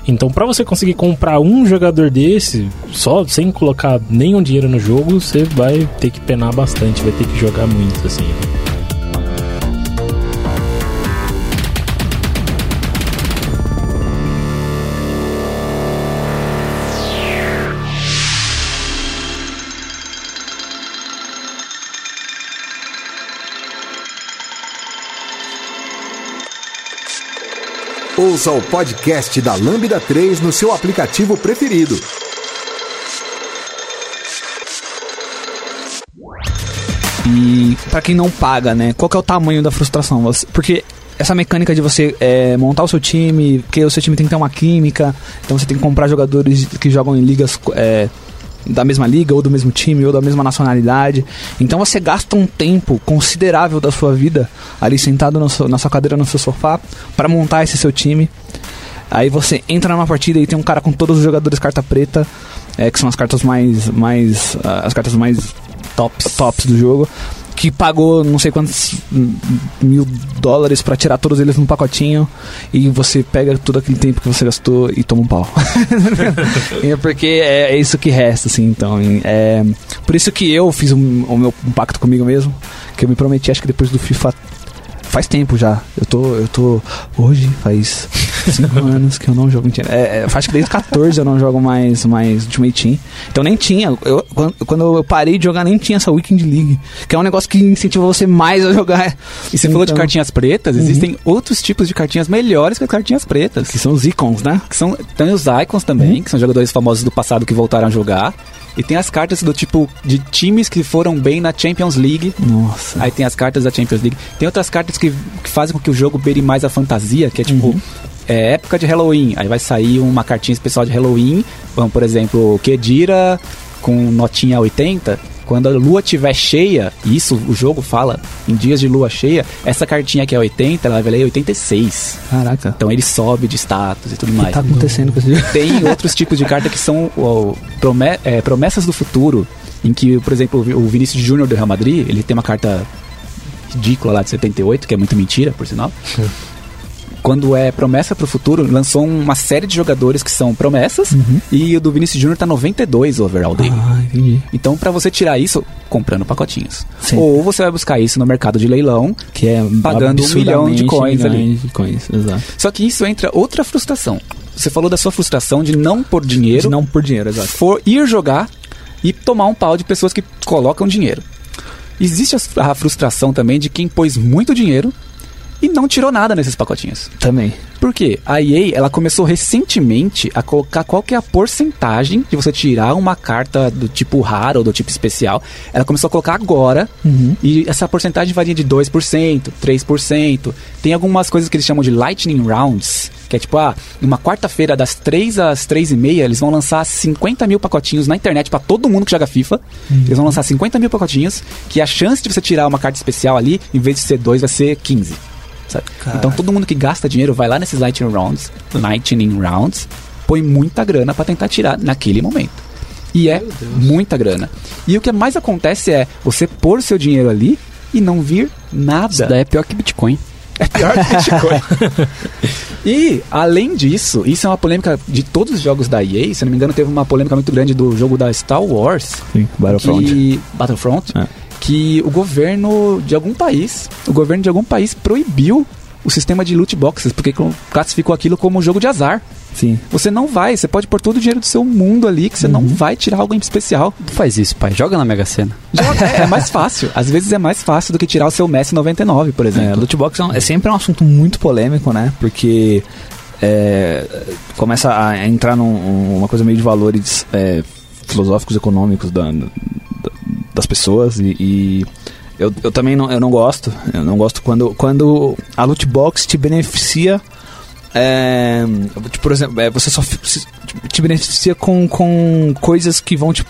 C: Então, pra você conseguir comprar um jogador desse, só sem colocar nenhum dinheiro no jogo, você vai ter que penar bastante, vai ter que jogar muito, assim.
E: Ouça o podcast da Lambda 3 no seu aplicativo preferido.
D: E pra quem não paga, né? Qual é o tamanho da frustração? Porque essa mecânica de você é, montar o seu time, porque o seu time tem que ter uma química, então você tem que comprar jogadores que jogam em ligas é, da mesma liga, ou do mesmo time, ou da mesma nacionalidade. Então você gasta um tempo considerável da sua vida ali sentado seu- na sua cadeira no seu sofá para montar esse seu time. Aí você entra numa partida e tem um cara com todos os jogadores carta preta, é, que são as cartas mais. mais ah, as cartas mais tops, tops do jogo. Que pagou não sei quantos mil dólares pra tirar todos eles num pacotinho. E você pega todo aquele tempo que você gastou e toma um pau. é porque é, é isso que resta, assim, então. É, por isso que eu fiz um- o meu um pacto comigo mesmo. Que eu me prometi, acho que depois do FIFA faz tempo já. Eu tô. Eu tô. Hoje faz cinco anos que eu não jogo. É, é, acho que desde 14 eu não jogo mais, mais Ultimate Team. Então nem tinha. Eu, quando, eu parei de jogar, nem tinha essa Weekend League. Que é um negócio que incentiva você mais a jogar.
B: E você falou de
D: Então,
B: cartinhas pretas, existem outros tipos de cartinhas melhores que as cartinhas pretas.
D: Que são os icons, né?
B: Que são, tem os Icons também, que são jogadores famosos do passado que voltaram a jogar. E tem as cartas do tipo de times que foram bem na Champions League.
D: Nossa.
B: Aí tem as cartas da Champions League. Tem outras cartas que, que fazem com que o jogo beire mais a fantasia, que é tipo. É época de Halloween. Aí vai sair uma cartinha especial de Halloween. Vamos, por exemplo, Kedira com notinha 80. Quando a lua estiver cheia, e isso o jogo fala, em dias de lua cheia, essa cartinha que é 80, ela vai valer 86.
D: Caraca.
B: Então ele sobe de status e tudo
D: O que
B: mais.
D: tá acontecendo com esse jogo?
B: Tem outros tipos de carta que são é, promessas do futuro, em que, por exemplo, o Vi- o Vinícius Júnior do Real Madrid, ele tem uma carta ridícula lá de 78, que é muito mentira, por sinal. Quando é promessa pro futuro, lançou uma série de jogadores que são promessas, e o do Vinícius Júnior tá 92 o overall dele.
D: Ah, entendi.
B: Então, pra você tirar isso, comprando pacotinhos.
D: Sim.
B: Ou você vai buscar isso no mercado de leilão,
D: Que é
B: Pagando um milhão de coins ali.
D: de coins, exato.
B: Só que isso entra outra frustração. Você falou da sua frustração de não pôr dinheiro
D: De não por dinheiro, exato.
B: for ir jogar e tomar um pau de pessoas que colocam dinheiro. Existe as- a frustração também de quem pôs muito dinheiro e não tirou nada nesses pacotinhos.
D: Também.
B: Por quê? A EA, ela começou recentemente a colocar qual que é a porcentagem de você tirar uma carta do tipo raro ou do tipo especial. Ela começou a colocar agora, e essa porcentagem varia de 2%, 3%. Tem algumas coisas que eles chamam de Lightning Rounds, que é tipo, ah, uma quarta-feira das 3 às 3 e meia, eles vão lançar 50 mil pacotinhos na internet pra todo mundo que joga FIFA. Eles vão lançar 50 mil pacotinhos, que a chance de você tirar uma carta especial ali, em vez de ser 2, vai ser 15. Sabe? Então todo mundo que gasta dinheiro vai lá nesses Lightning Rounds, Lightning Rounds, põe muita grana pra tentar tirar naquele momento. E é muita grana. E o que mais acontece é você pôr seu dinheiro ali e não vir nada.
A: Isso daí é pior que Bitcoin.
B: É pior que Bitcoin. e, além disso, isso é uma polêmica de todos os jogos da EA. Se eu não me engano, teve uma polêmica muito grande do jogo da Star Wars.
D: Sim, Battlefront.
B: Que, Battlefront.
D: É.
B: Que o governo de algum país, o governo de algum país proibiu o sistema de loot boxes, porque classificou aquilo como um jogo de azar.
D: Sim.
B: Você não vai, você pode pôr todo o dinheiro do seu mundo ali, que você não vai tirar algo em especial.
A: Tu faz isso, pai. Joga na Mega Sena.
B: Joga- é, é mais fácil. Às vezes é mais fácil do que tirar o seu Messi 99, por
D: É,
B: exemplo.
D: loot box é, um- é sempre um assunto muito polêmico, né? Porque é, começa a entrar num- uma coisa meio de valores é, filosóficos, econômicos da- das pessoas e, e eu, eu também não, eu não gosto. Eu não gosto quando, quando a loot box te beneficia. é, tipo, por exemplo, é, você só se- te beneficia com, com coisas que vão te,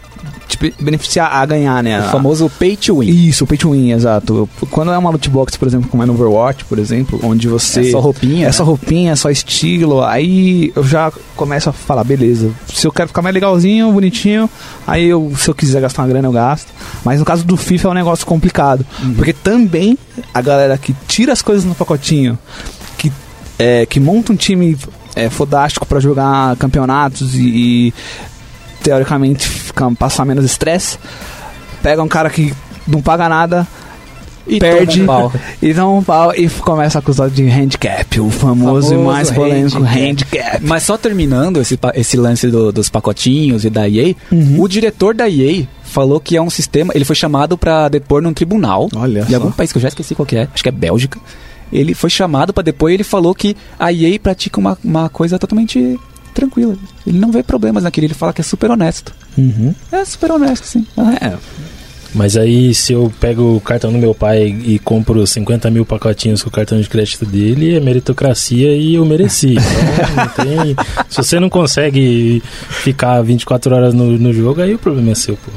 D: beneficiar a ganhar, né?
B: O famoso pay to win.
D: isso, o pay to win, exato. Quando é uma loot box, por exemplo, como é no Overwatch, por exemplo, onde você.
B: É só roupinha,
D: É
B: né?
D: só roupinha, é só estilo. Aí eu já começo a falar, beleza. Se eu quero ficar mais legalzinho, bonitinho, aí eu, se eu quiser gastar uma grana, eu gasto. Mas no caso do FIFA é um negócio complicado.
B: Uhum.
D: Porque também a galera que tira as coisas no pacotinho, que, é, que monta um time é, fodástico pra jogar campeonatos e, e, teoricamente ficar, passar menos estresse, pega um cara que não paga nada,
B: E
D: perde
B: toma um pau.
D: e dá um pau e começa a acusar de handicap, o famoso, e
B: Famoso
D: mais polêmico
B: handicap.
D: handicap.
B: Mas só terminando esse, esse lance do- dos pacotinhos e da EA,
D: Uhum.
B: o diretor da EA falou que é um sistema. Ele foi chamado pra depor num tribunal
D: Olha
B: de
D: só.
B: algum país que eu já esqueci qual que é, acho que é Bélgica. Ele foi chamado pra depor e ele falou que a EA pratica uma, uma coisa totalmente tranquila. Ele não vê problemas naquilo, ele fala que é super honesto.
D: Uhum.
B: É super honesto, sim. Aham.
D: É,
C: Mas aí, se eu pego o cartão do meu pai e compro 50 mil pacotinhos com o cartão de crédito dele, é meritocracia e eu mereci. Então, tem... Se você não consegue ficar 24 horas no, no jogo, aí o problema é seu, pô.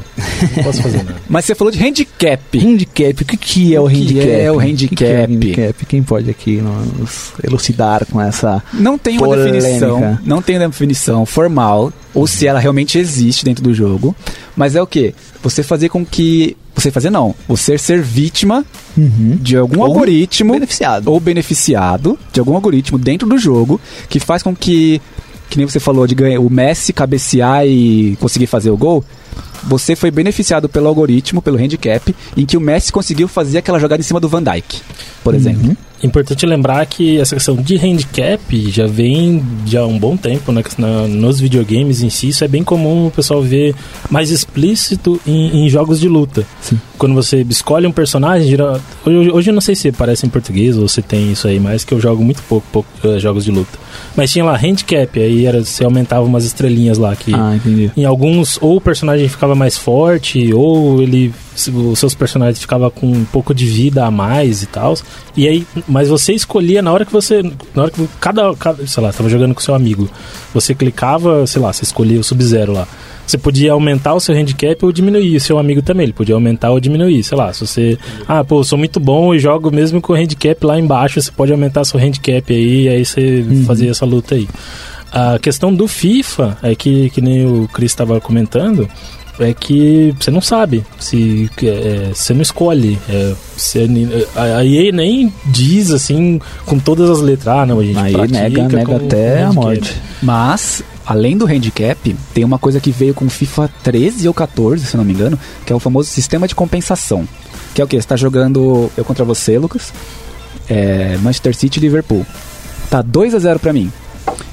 C: Não posso fazer nada.
B: Mas você falou de handicap.
D: handicap, o que, que é o
B: O que
D: handicap?
B: é o
D: O que que é
B: handicap?
D: handicap? Quem pode aqui nos elucidar com essa...
B: Não tem uma
D: Polêmica.
B: definição, não tem uma definição formal, ou se ela realmente existe dentro do jogo, mas é o que? Você fazer com que. Você fazer não, você ser vítima de algum
D: Ou
B: algoritmo
D: beneficiado.
B: ou beneficiado de algum algoritmo dentro do jogo que faz com que, que nem você falou, de ganhar, o Messi cabecear e conseguir fazer o gol. Você foi beneficiado pelo algoritmo, pelo handicap, em que o Messi conseguiu fazer aquela jogada em cima do Van Dijk, por exemplo.
C: Importante lembrar que essa questão de handicap já vem de há um bom tempo né, na- nos videogames em si. Isso é bem comum o pessoal ver mais explícito em, em jogos de luta.
D: Sim.
C: Quando você escolhe um personagem, geral- hoje, hoje eu não sei se aparece em português ou se tem isso aí, mas que eu jogo muito pouco, pouco eh, jogos de luta. Mas tinha lá handicap, aí era, você aumentava umas estrelinhas lá que
D: Ah, entendi.
C: em alguns, ou o personagem ficava mais forte, ou ele. Os seus personagens ficavam com um pouco de vida a mais e tal. E aí, mas você escolhia na hora que você. Na hora que cada. cada sei lá, tava jogando com seu amigo. Você clicava, sei lá, você escolhia o Sub-Zero lá. Você podia aumentar o seu handicap ou diminuir. O seu amigo também, ele podia aumentar ou diminuir. Sei lá, se você. Ah, pô, sou muito bom e jogo mesmo com o handicap lá embaixo, você pode aumentar seu handicap aí, e aí você fazia essa luta aí. A questão do FIFA é que, que nem o Chris estava comentando, é que você não sabe se é, você não escolhe. É, você, a, a EA nem diz assim com todas as letras, ah, não, a gente
D: Aí nega, nega até a morte.
B: Mas, além do handicap, tem uma coisa que veio com FIFA 13 ou 14, se eu não me engano, que é o famoso sistema de compensação. Que é o que? Você tá jogando eu contra você, Lucas. É, Manchester City e Liverpool. Tá 2 a 0 pra mim.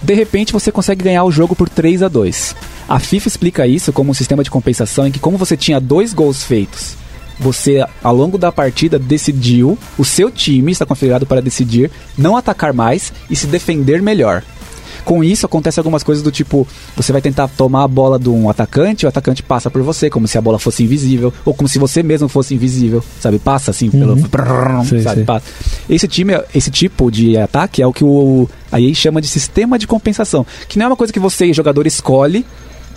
B: De repente você consegue ganhar o jogo por 3 a 2 A FIFA explica isso como um sistema de compensação em que, como você tinha dois gols feitos você, ao longo da partida, decidiu, o seu time está configurado para decidir não atacar mais e se defender melhor. Com isso, acontece algumas coisas do tipo: você vai tentar tomar a bola de um atacante, o atacante passa por você, como se a bola fosse invisível, ou como se você mesmo fosse invisível, sabe? Passa assim pelo.
D: Sei,
B: sabe?
D: sei.
B: Passa. Esse time, esse tipo de ataque é o que o aí chama de sistema de compensação, que não é uma coisa que você, jogador, escolhe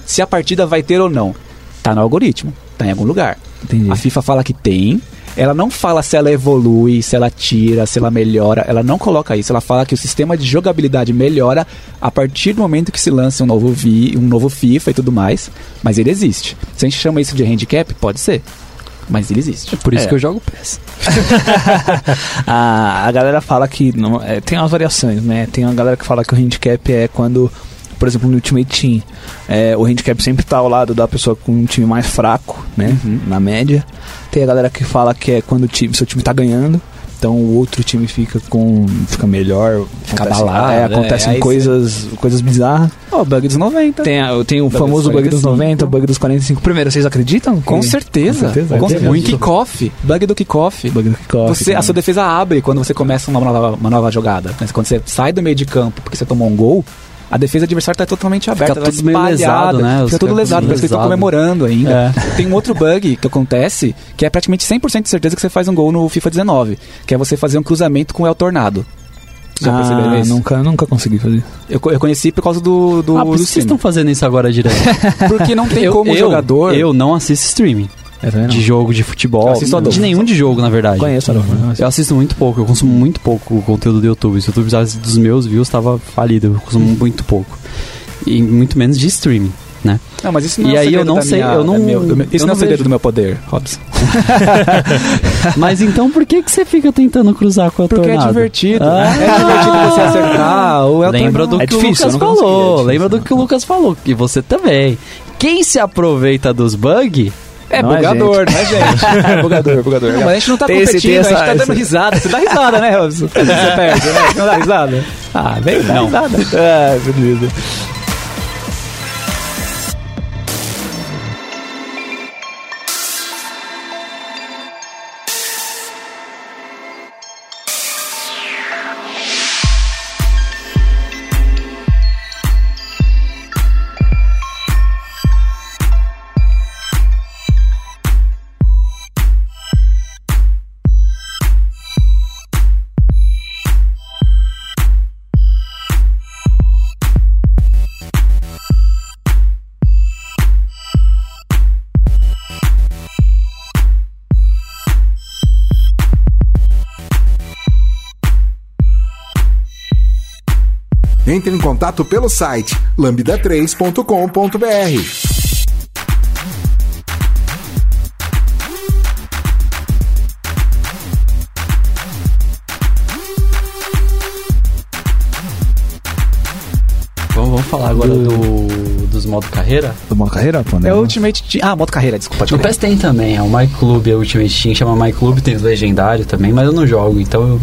B: se a partida vai ter ou não. Tá no algoritmo, tá em algum lugar.
D: Entendi.
B: A FIFA fala que tem. Ela não fala se ela evolui, se ela tira, se ela melhora. Ela não coloca isso. Ela fala que o sistema de jogabilidade melhora a partir do momento que se lança um novo, vi, um novo FIFA e tudo mais. Mas ele existe. Se a gente chama isso de handicap, pode ser. Mas ele existe.
A: Por isso
D: É.
A: que eu jogo PES.
D: a, a galera fala que não, é, tem umas variações, né? Tem uma galera que fala que o handicap é quando, por exemplo, no Ultimate Team, é, o handicap sempre tá ao lado da pessoa com um time mais fraco, né? Na média. Tem a galera que fala que é quando o time, seu time tá ganhando. Então o outro time fica com. fica melhor.
B: Fica
D: acontece-
B: abalado,
D: é,
B: é,
D: acontecem
B: aí
D: coisas, coisas bizarras.
B: Ó, bug dos 90.
D: Tem, tem o
B: Bug
D: famoso bug dos
B: 45.
D: 90, o bug dos 45. Primeiro, vocês acreditam?
B: Com
D: que-
B: certeza.
D: Com certeza.
B: Com
D: é
B: certeza.
D: muito.
B: Kickoff. Bug do kickoff.
D: Bug do kickoff,
B: Você, a sua defesa abre quando você começa uma nova, uma nova jogada. Quando você sai do meio de campo porque você tomou um gol, a defesa adversária está totalmente aberta. ela
A: tudo meio
B: espalhada,
A: lesado, né? Os
B: Fica tudo lesado,
A: tudo
B: parece que estão comemorando ainda. Tem um outro bug que acontece que é praticamente 100% de certeza que você faz um gol no FIFA 19, que é você fazer um cruzamento com o El Tornado. Já perceberam
D: Ah,
B: isso?
D: nunca, nunca consegui fazer.
B: Eu, eu conheci por causa do, do,
A: ah, por que vocês estão fazendo isso agora direto.
B: Porque não tem
A: eu,
B: como o
A: eu,
B: jogador...
A: Eu não assisto streaming.
D: É?
A: De jogo, de futebol.
B: Eu assisto Adolfo.
A: de nenhum de jogo, na verdade.
D: Conheço, Adolfo.
A: Eu assisto muito pouco, eu consumo muito pouco o conteúdo do YouTube. Se o YouTube precisasse dos meus views, tava falido. Eu consumo muito pouco. E muito menos de streaming, né?
B: Não, mas isso não
A: E
B: é
A: aí eu não sei,
B: minha-
A: eu não-
B: da meu- meu- Isso
A: eu
B: não é o segredo
A: vejo.
B: do meu poder, Robson.
A: Mas então por que, que você fica tentando cruzar com a
B: Porque é
A: tornado?
B: divertido.
A: Ah.
B: É divertido você acertar. Ou é o
A: Lembra do.
D: É
A: que
D: difícil,
A: o Lucas
D: consegui, é
A: falou.
D: difícil,
A: Lembra do
D: né?
A: que o Lucas falou. E você também. Quem se aproveita dos bugs
B: É
D: Não é
B: bugador, é gente? É bugador, bugador. Não, mas a gente não tá
D: Tem esse-
B: competindo,
D: tem
B: a gente
D: essa-
B: tá dando
D: essa-
B: risada. Você dá risada, né, Robson? Você perde, né? Você não dá risada? Ah, vem, dá
A: Não.
B: risada.
D: Ah, beleza.
E: Entre em contato pelo site lambda3.com.br.
A: Vamos, vamos falar agora do, dos modo carreira?
D: Do modo carreira, pô, né?
B: É o Ultimate Team. Ah, moto carreira, desculpa.
A: No
B: Pode
A: PES tem também, é o My Club, é o Ultimate Team, chama My Club, tem os legendários também, mas eu não jogo, então eu...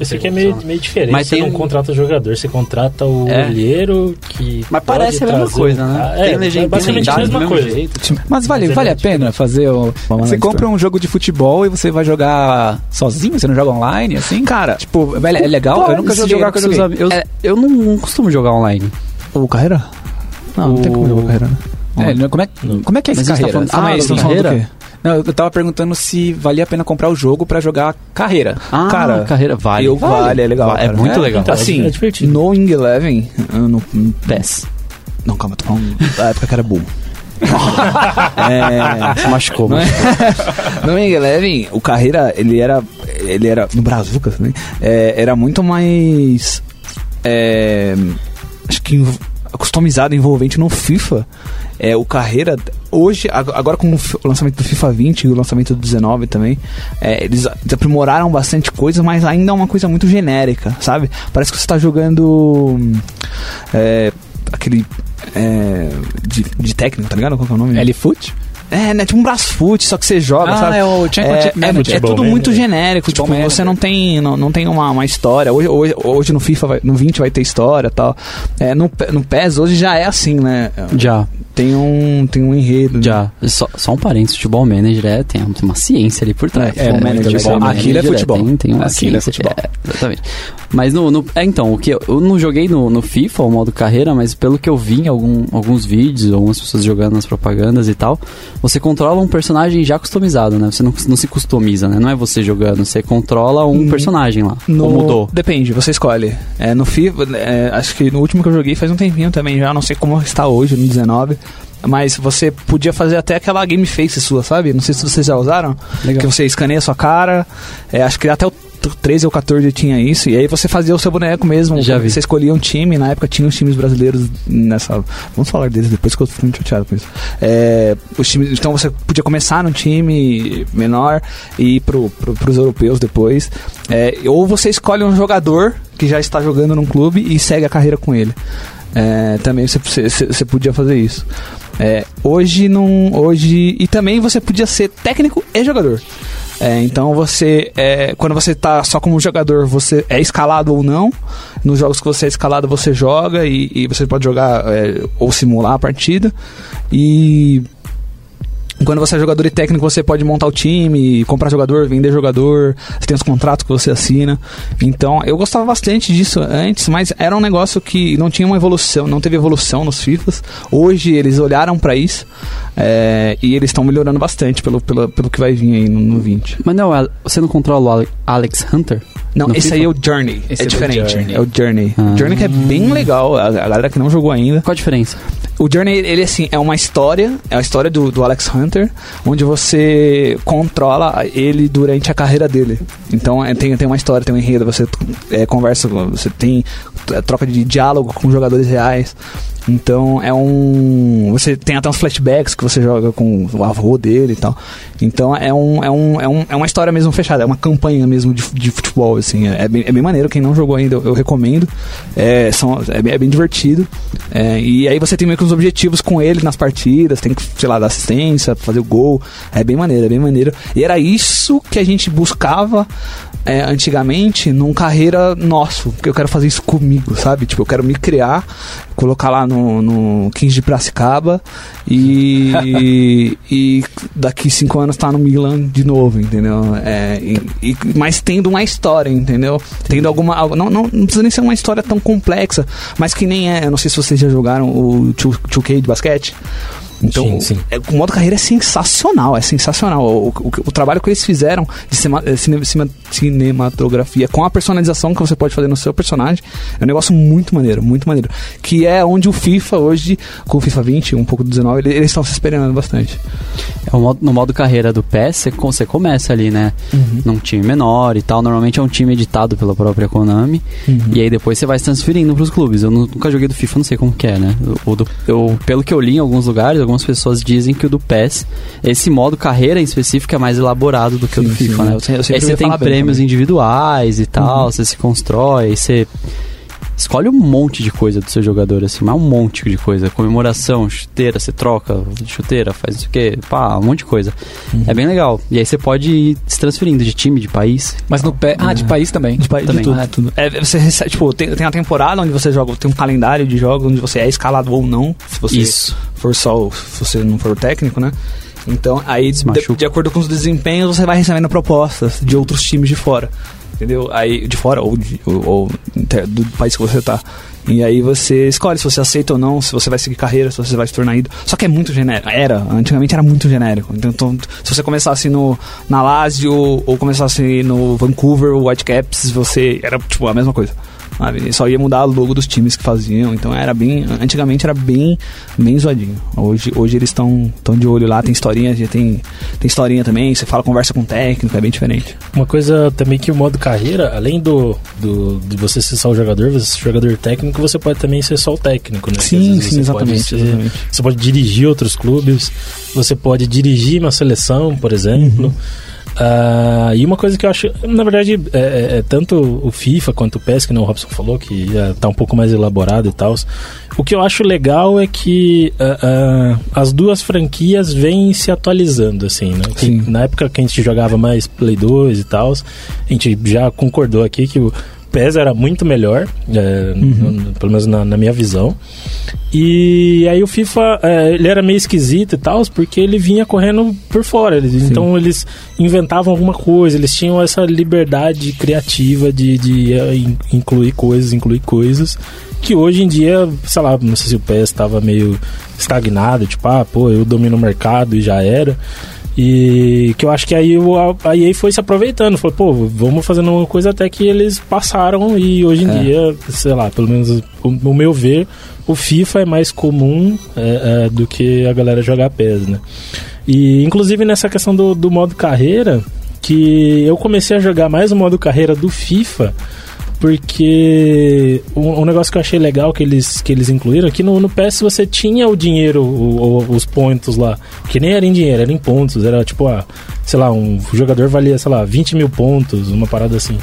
C: Esse aqui é meio, meio diferente.
A: Mas
C: você
A: tem
C: não
A: um-
C: contrata o jogador, você contrata o
A: É.
C: olheiro que.
A: Mas parece a mesma coisa,
C: o
A: né?
C: cara.
A: tem
C: É,
A: legenda,
C: é basicamente a mesma
A: do mesmo
C: coisa.
A: jeito.
B: Mas vale,
C: Mas é
B: vale a pena fazer o.
D: Vamos
B: Você compra um jogo de futebol e você vai jogar sozinho? Você não joga online, assim? Cara, tipo, é é legal? eu nunca joguei.
A: jogar com seus amigos. Eu, eu não, não costumo jogar online.
D: O carreira? Não, não tem como jogar carreira, né?
B: É, como, é, como é que é esse
A: tá
B: carreira?
A: falando-
B: Calma
A: Ah,
B: falando
A: carreira?
B: Não, eu tava perguntando se valia a pena comprar o jogo pra jogar carreira.
A: Ah,
D: Cara,
A: carreira, vale.
D: eu- vale, é legal,
A: Vale, É muito
B: É,
A: legal.
C: então,
D: Assim,
C: é divertido.
D: no Wing Eleven, eu não,
A: PES.
D: não, calma, tô falando da época que era burro. é,
A: Se machucou.
D: Não é? no Wing Eleven, o carreira, ele era. Ele era. No Brazucas também. é, era muito mais. é, acho que customizado, envolvente no FIFA. É, o carreira. Hoje, ag- agora com o lançamento do FIFA 20 e o lançamento do 19 também, é, eles aprimoraram bastante coisa, mas ainda é uma coisa muito genérica, sabe? Parece que você tá jogando. é, aquele. é, de, de técnico, tá ligado? Qual é o nome?
B: L-Foot?
D: É, né? Tipo um Brasfoot, só que você joga,
B: Ah,
D: sabe?
B: é o Championship
D: é, é,
B: Manager.
D: é tudo
C: Futebol
D: muito
C: Manager.
D: genérico.
B: Futebol
D: Tipo,
B: Manager.
D: você não tem, não, não tem uma, uma história. Hoje, hoje, hoje no FIFA, vai- no 20 vai ter história e tal. É, no, no PES hoje já é assim, né?
A: Já,
D: Tem um, tem um enredo.
A: já. Só, só um parênteses, futebol manager é, tem uma ciência ali por trás.
D: É, é,
A: Futebol
D: manager,
A: futebol
D: é,
B: aquilo é futebol.
A: Tem, tem uma
B: Aquilo é
A: ciência.
B: futebol.
A: é, exatamente. Mas no, no- é, então, o que eu, eu não joguei no, no FIFA, o modo carreira, mas pelo que eu vi em algum- alguns vídeos, algumas pessoas jogando nas propagandas e tal, você controla um personagem já customizado, né? Você não, não se customiza, né? Não é você jogando, você controla um personagem lá. Ou mudou.
D: Depende, você escolhe. É, no FIFA, é, acho que no último que eu joguei faz um tempinho também já, não sei como está hoje, no 19. Mas você podia fazer até aquela game face sua, sabe? Não sei se vocês já usaram.
A: Legal.
D: Que você escaneia a sua cara. É, acho que até o 13 ou 14 tinha isso. E aí você fazia o seu boneco mesmo.
A: Já vi.
D: Você escolhia um time. Na época tinha os times brasileiros nessa. Vamos falar deles depois que eu fico muito chateado com isso. É, os times, então você podia começar num time menor e ir pro, pro, pros europeus depois. É, ou você escolhe um jogador que já está jogando num clube e segue a carreira com ele. É, também você, você, você podia fazer isso. É, hoje não. Hoje. E também você podia ser técnico e jogador. É, então você. é, quando você tá só como jogador, você é escalado ou não. Nos jogos que você é escalado, você joga e, e você pode jogar é, ou simular a partida. E. Quando você é jogador e técnico, você pode montar o time, comprar jogador, vender jogador, você tem os contratos que você assina. Então, eu gostava bastante disso antes, mas era um negócio que não tinha uma evolução, não teve evolução nos FIFAs. Hoje eles olharam pra isso é, e eles estão melhorando bastante pelo, pelo, pelo que vai vir aí no, no 20.
A: Mas não, você não controla o Ale- Alex Hunter?
D: Não,
A: No
D: esse
A: FIFA?
D: aí é o Journey,
B: Esse
D: é
B: é o
D: diferente.
B: Journey.
D: É o Journey.
A: Ah.
D: Journey que é bem legal, a, a galera que não jogou ainda.
A: Qual a diferença?
D: O Journey, ele assim, é uma história, é a história do, do Alex Hunter, onde você controla ele durante a carreira dele. Então é, tem, tem uma história, tem um enredo, você é, conversa, você tem é, troca de diálogo com jogadores reais. Então é um. Você tem até uns flashbacks que você joga com o avô dele e tal. Então é, um, é, um, é, um, é uma história mesmo fechada, é uma campanha mesmo de, de futebol, assim. É, é bem, é bem maneiro, quem não jogou ainda eu, eu recomendo. É, são, é, bem, é bem divertido. É, e aí você tem meio que uns objetivos com ele nas partidas, tem que, sei lá, dar assistência, fazer o gol. É bem maneiro, é bem maneiro. E era isso que a gente buscava é, antigamente num carreira nosso, porque eu quero fazer isso comigo, sabe? Tipo, eu quero me criar, colocar lá no, no 15 de Piracicaba e, e daqui cinco anos tá no Milan de novo, entendeu? É, e, e- mas tendo uma história, entendeu? Tendo alguma. Não, não, não precisa nem ser uma história tão complexa, mas que nem é. Eu não sei se vocês já jogaram o 2- 2K de basquete. Então,
C: Sim, sim.
D: é, o modo carreira é sensacional, é sensacional. O, o, o trabalho que eles fizeram de cima- eh, cine- cine- cinematografia com a personalização que você pode fazer no seu personagem é um negócio muito maneiro, muito maneiro. Que é onde o FIFA hoje, com o FIFA 20, um pouco do 19, ele- eles estão se esperando bastante.
A: É no modo carreira do PES, você, com- você começa ali, né? Num time menor e tal. Normalmente é um time editado pela própria Konami. E aí depois você vai se transferindo pros clubes. Eu nu- nunca joguei do FIFA, não sei como que é, né? O, do- eu, pelo que eu li em alguns lugares, algumas pessoas dizem que o do PES, esse modo carreira em específico é mais elaborado do que o do
D: Sim,
A: FIFA,
D: sim,
A: né?
D: eu eu
A: aí você tem prêmios
D: também.
A: individuais e tal, você se constrói, você escolhe um monte de coisa do seu jogador, assim, mas um monte de coisa. Comemoração, chuteira, você troca chuteira, faz isso o quê, pá, um monte de coisa. É bem legal. E aí você pode ir se transferindo de time, de país.
B: Mas no pé. Ah, de país também.
D: De, pa- de
A: Também.
D: tudo,
B: Ah,
D: tudo. É, você recebe, tipo, tem, tem a temporada onde você joga, tem um calendário de jogos onde você é escalado ou não, se você
A: Isso.
D: for só, se você não for o técnico, né? Então, aí, de, de acordo com os desempenhos, você vai recebendo propostas de outros times de fora. Entendeu? Aí, de fora ou, de- ou- ou do país que você tá. E aí você escolhe se você aceita ou não, se você vai seguir carreira, se você vai se tornar ídolo. Só que é muito genérico. Era, antigamente era muito genérico. Então, então, se você começasse no, na Lazio ou começasse no Vancouver Whitecaps, você era tipo a mesma coisa. Sabe? Só ia mudar o logo dos times que faziam. Então era bem. Antigamente era bem, bem zoadinho. Hoje, hoje eles estão tão de olho lá, tem historinha, já tem, tem historinha também, você fala, conversa com o técnico, é bem diferente.
C: Uma coisa também que o modo carreira, além do, do de você ser só o jogador, você ser jogador técnico, você pode também ser só o técnico, né?
D: Sim, sim,
C: você
D: exatamente,
C: ser-
D: exatamente.
C: Você pode dirigir outros clubes, você pode dirigir uma seleção, por exemplo.
D: Uhum.
C: Ah, e uma coisa que eu acho, na verdade, é, é- é tanto o FIFA quanto o PES, que não o Robson falou, que já tá um pouco mais elaborado e tal. O que eu acho legal é que ah, ah, as duas franquias vêm se atualizando, assim, né? Que na época que a gente jogava mais Play 2 e tal, a gente já concordou aqui que o PES era muito melhor, é, n- pelo menos na, na minha visão. E aí o FIFA, é, ele era meio esquisito e tal, porque ele vinha correndo por fora. Eles- então eles inventavam alguma coisa, eles tinham essa liberdade criativa de, de é, in- incluir coisas, incluir coisas. Que hoje em dia, sei lá, não sei se o PES estava meio estagnado, tipo, ah, pô, eu domino o mercado e já era. E que eu acho que aí o, a EA foi se aproveitando, falou, pô, vamos fazendo uma coisa até que eles passaram e hoje em
D: É.
C: dia, sei lá, pelo menos o, o meu ver, o FIFA é mais comum é, é, do que a galera jogar PES, né? E inclusive nessa questão do, do modo carreira, que eu comecei a jogar mais o modo carreira do FIFA, porque um, um negócio que eu achei legal que eles, que eles incluíram é que no, no PS você tinha o dinheiro, o- o- os pontos lá, que nem era em dinheiro, era em pontos, era tipo, ah, sei lá, um jogador valia, sei lá, 20 mil pontos, uma parada assim.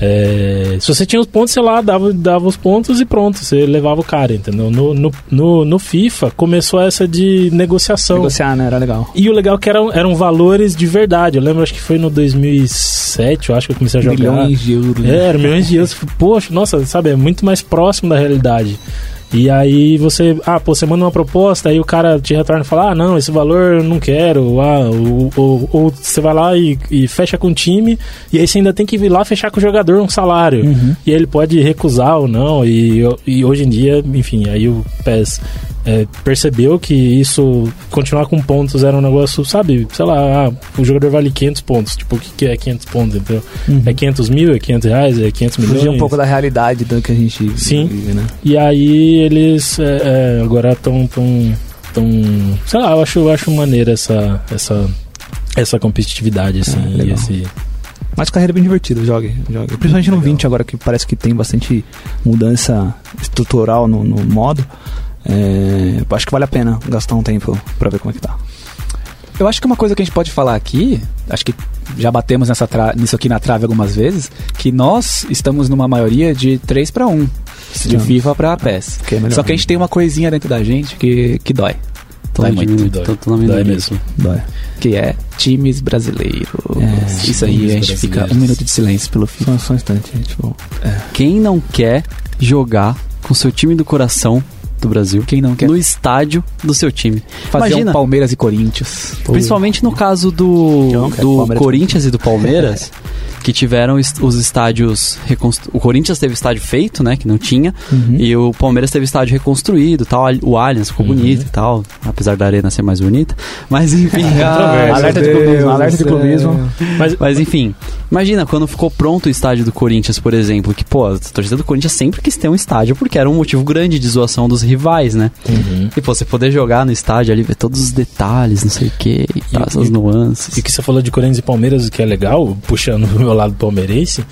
C: É, se você tinha os pontos, sei lá, dava, dava os pontos e pronto, você levava o cara, entendeu? No, no, no, no FIFA começou essa de negociação.
D: Negociar, né? Era legal.
C: E o legal é que eram, eram valores de verdade. Eu lembro, acho que foi no 2007, eu acho que eu comecei a jogar.
D: Milhões de euros. né?
C: É, eram milhões de euros. Poxa, nossa, sabe, é muito mais próximo da realidade. E aí você, ah, pô, você manda uma proposta, aí o cara te retorna e fala, ah, não, esse valor eu não quero, ah, ou, ou, ou você vai lá e, e fecha com o time, e aí você ainda tem que vir lá fechar com o jogador um salário. E aí ele pode recusar ou não, e, e hoje em dia, enfim, aí o PES é, percebeu que isso, continuar com pontos era um negócio, sabe, sei lá, ah, o jogador vale 500 pontos, tipo, o que, que é 500 pontos, entendeu? É 500 mil, é 500 reais, é 500 milhões?
D: Fugir um pouco da realidade do que a gente
C: Sim.
D: vive, né?
C: E aí eles é, é, agora estão tão, tão, sei lá, eu acho, eu acho maneira essa, essa, essa competitividade, assim,
D: Ah,
C: e esse...
D: Mas carreira é bem divertida, jogue, jogue. Principalmente no 20 agora, que parece que tem bastante mudança estrutural no, no modo. É, acho que vale a pena gastar um tempo pra ver como é que tá.
B: Eu acho que uma coisa que a gente pode falar aqui, acho que já batemos nessa tra- nisso aqui na trave algumas vezes, que nós estamos numa maioria de 3 para 1, de
D: Sim.
B: FIFA para PES.
D: Que é.
B: Só que a gente tem uma coisinha dentro da gente que, que dói.
A: Tô
B: Dói
A: na
B: muito,
A: minoria,
C: dói.
A: tô- tô
C: Dói mesmo.
D: Dói.
B: Que é times brasileiros.
D: É,
B: Isso aí,
C: times
B: a gente fica um minuto de silêncio pelo FIFA.
D: Só, só um instante, tipo.
A: Quem não quer jogar com seu time do coração do Brasil
B: Quem não quer
A: no estádio do seu time?
B: fazer
A: Imagina,
B: um Palmeiras e Corinthians.
A: principalmente no caso do, do
D: Palmeiras.
A: Corinthians e do Palmeiras, que tiveram os estádios reconstru... O Corinthians teve estádio feito, né, que não tinha,
D: Uhum.
A: e o Palmeiras teve estádio reconstruído, tal. O Allianz ficou bonito e tal, apesar da arena ser mais bonita. Mas enfim,
C: Controvérsia.
D: alerta de clubismo, alerta de clubismo.
C: Mas,
A: Mas enfim, imagina quando ficou pronto o estádio do Corinthians, por exemplo, que, pô, a torcida do Corinthians sempre quis ter um estádio porque era um motivo grande de zoação dos rivais, né?
C: Uhum.
A: E, pô, você poder jogar no estádio ali, ver todos os detalhes, não sei o que, e
C: E-
A: essas
C: e-
A: nuances.
C: E o que você falou de Corinthians e Palmeiras, o que é legal, puxando o meu lado palmeirense,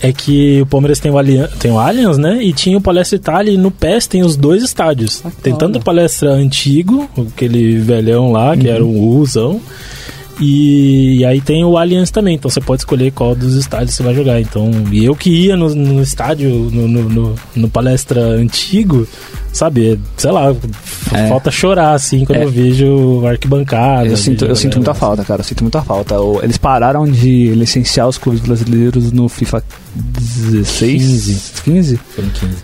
C: é que o Palmeiras tem o, Allian tem o Allianz, né? E tinha o Palestra Itália e no PES tem os dois estádios. tem tanto o Palestra antigo, aquele velhão lá, que era um Uzão, e, aí tem o Allianz também, então você pode escolher qual dos estádios você vai jogar. Então, e eu que ia no, no estádio, no, no, no- palestra antigo, sabe, é, sei lá,
D: É.
C: falta chorar assim quando
D: É.
C: eu vejo arquibancada.
D: Eu sinto, eu sinto muita falta, cara. Eu sinto muita falta. Eles pararam de licenciar os clubes brasileiros no FIFA 16?
C: 15.
D: 15?
C: Foram 15.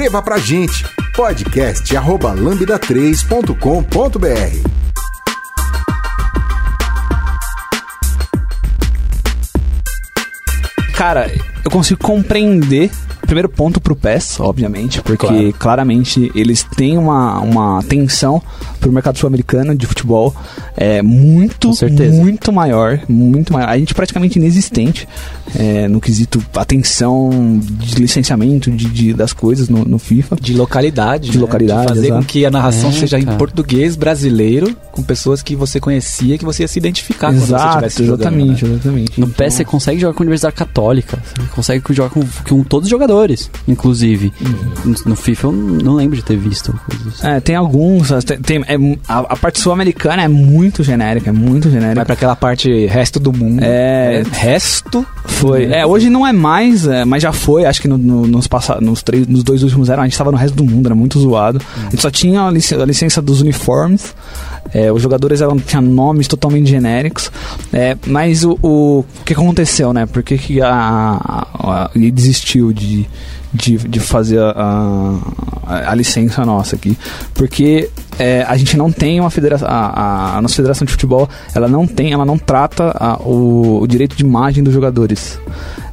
E: Escreva pra gente. Podcast arroba lambda3.com.br
D: Cara, eu consigo compreender primeiro ponto pro PES, obviamente, porque
C: Claro.
D: claramente eles têm uma, uma atenção pro mercado sul-americano de futebol é, muito, muito maior, muito maior. A gente é praticamente inexistente é, no quesito atenção de licenciamento de, de- das coisas no, no FIFA.
B: De localidade.
D: De
B: né?
D: localidade,
B: fazer
D: exato.
B: com que a narração
A: É,
B: seja em
A: cara.
B: português brasileiro, com pessoas que você conhecia, que você ia se identificar quando você
D: Exato,
B: estivesse jogando.
D: exatamente,
B: né?
D: exatamente.
A: No
D: Então,
A: PES você consegue jogar com a Universidade Católica, você consegue jogar com, com todos os jogadores, inclusive. No, no FIFA eu não lembro de ter visto coisas assim.
D: É, tem alguns. Tem, tem- é, a, a parte sul-americana é muito genérica, é muito
B: Vai
D: genérica.
B: pra aquela parte resto do mundo.
D: É,
B: resto
D: Foi. É, hoje não é mais, é, mas já foi. Acho que no- no- nos, passa, nos, três, nos dois últimos eram, a gente tava no resto do mundo, era muito zoado. A gente só tinha a, lic- a licença dos uniformes. É, os jogadores eram, tinham nomes totalmente genéricos. é, mas o, o, o que aconteceu, né? Por que, que a, a, a EA desistiu de, de, de fazer a, a, a licença nossa aqui? Porque é, a gente não tem uma federação. A, a, nossa federação de futebol ela não tem, ela não trata a- o, o direito de imagem dos jogadores.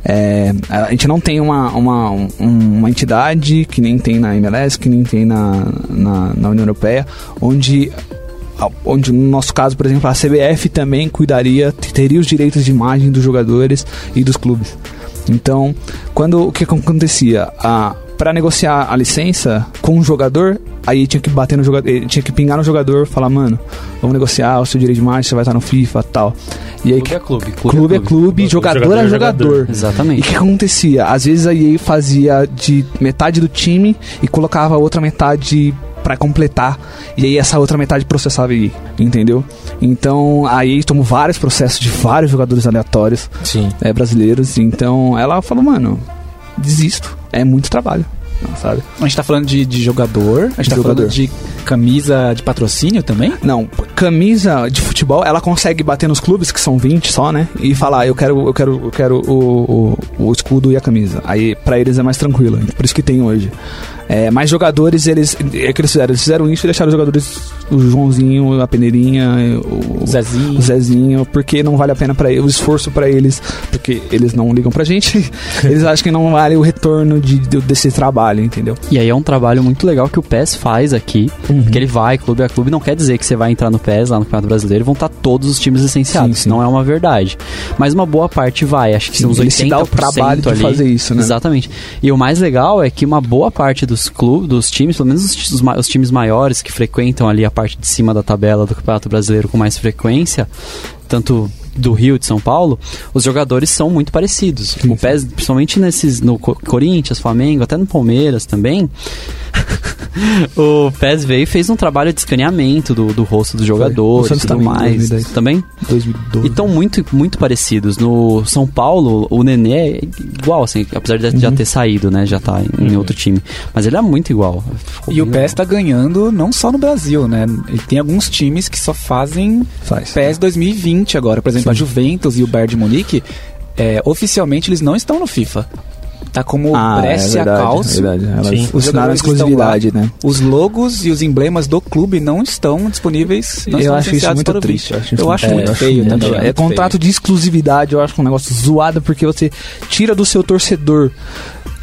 D: É, a gente não tem uma, uma, um- uma entidade que nem tem na MLS, que nem tem na, na, na União Europeia, onde onde no nosso caso, por exemplo, a CBF também cuidaria, teria os direitos de imagem dos jogadores e dos clubes. Então, quando o que acontecia? A, para negociar a licença com o jogador, aí tinha que bater no jogador, eh, tinha que pingar no jogador, falar, mano, vamos negociar o seu direito de imagem, você vai estar no FIFA, tal. E aí
A: Clube é clube,
D: clube é clube, jogador,
C: Jogador
D: é
C: é
D: jogador.
C: jogador.
D: E
A: Exatamente.
D: o que acontecia? Às vezes a EA fazia de metade do time e colocava a outra metade pra completar. E aí essa outra metade processava EA, entendeu? Então a EA tomou vários processos de vários jogadores aleatórios
C: Sim.
D: é, brasileiros. Então ela falou, mano, desisto. É muito trabalho, sabe?
B: A gente tá falando de, de jogador, a gente tá
D: Jogador.
B: falando de camisa de patrocínio também?
D: Não, camisa de futebol, ela consegue bater nos clubes, que são 20 só, né? E falar, eu quero, eu quero, eu quero o, o, o escudo e a camisa. Aí pra eles é mais tranquilo, por isso que tem hoje. É, mais jogadores, eles. É que eles fizeram. Eles fizeram isso e deixaram os jogadores. O Joãozinho, a Peneirinha, o,
B: Zezinho.
D: o Zezinho, porque não vale a pena para o esforço pra eles, porque eles não ligam pra gente. eles acham que não vale o retorno de, de- desse trabalho, entendeu?
A: E aí é um trabalho muito legal que o PES faz aqui, que ele vai clube a clube, não quer dizer que você vai entrar no PES lá no Campeonato Brasileiro e vão estar todos os times licenciados,
D: Sim, sim.
A: não é uma verdade. Mas uma boa parte vai, acho que
D: Sim,
A: são uns 80%
D: ele se dá o trabalho de
A: ali.
D: fazer isso, né?
A: Exatamente. E o mais legal é que uma boa parte dos clubes, dos times, pelo menos os, os os times maiores que frequentam ali a parte de cima da tabela do Campeonato Brasileiro com mais frequência, tanto do Rio de São Paulo, os jogadores são muito parecidos.
D: Sim,
A: o PES, principalmente nesses no Co- Corinthians, Flamengo, até no Palmeiras também. o PES veio e fez um trabalho de escaneamento do, do rosto dos jogadores e tudo
D: também,
A: mais.
D: 2010.
A: Também?
D: 2012.
A: E estão muito, muito parecidos. No São Paulo, o Nenê é igual, assim, apesar de já ter saído, né? Já tá em, em outro time. Mas ele é muito igual. Ficou
B: E o PES tá ganhando não só no Brasil, né? E tem alguns times que só fazem
D: Faz.
B: PES 2020 agora. Por exemplo, a Juventus e o Bayern de Munique, é, oficialmente eles não estão no FIFA. Tá como
D: Ah,
B: Brescia
D: é verdade,
B: Caos.
D: é verdade. Elas assinaram exclusividade, né?
B: Os logos e os emblemas do clube não estão disponíveis. Não
D: eu
B: estão
D: acho isso muito triste. Eu acho,
B: Eu acho
D: é,
B: muito
D: eu acho
B: feio
D: muito-
B: também.
D: É
B: muito
D: contrato de exclusividade, eu acho um negócio zoado porque você tira do seu torcedor.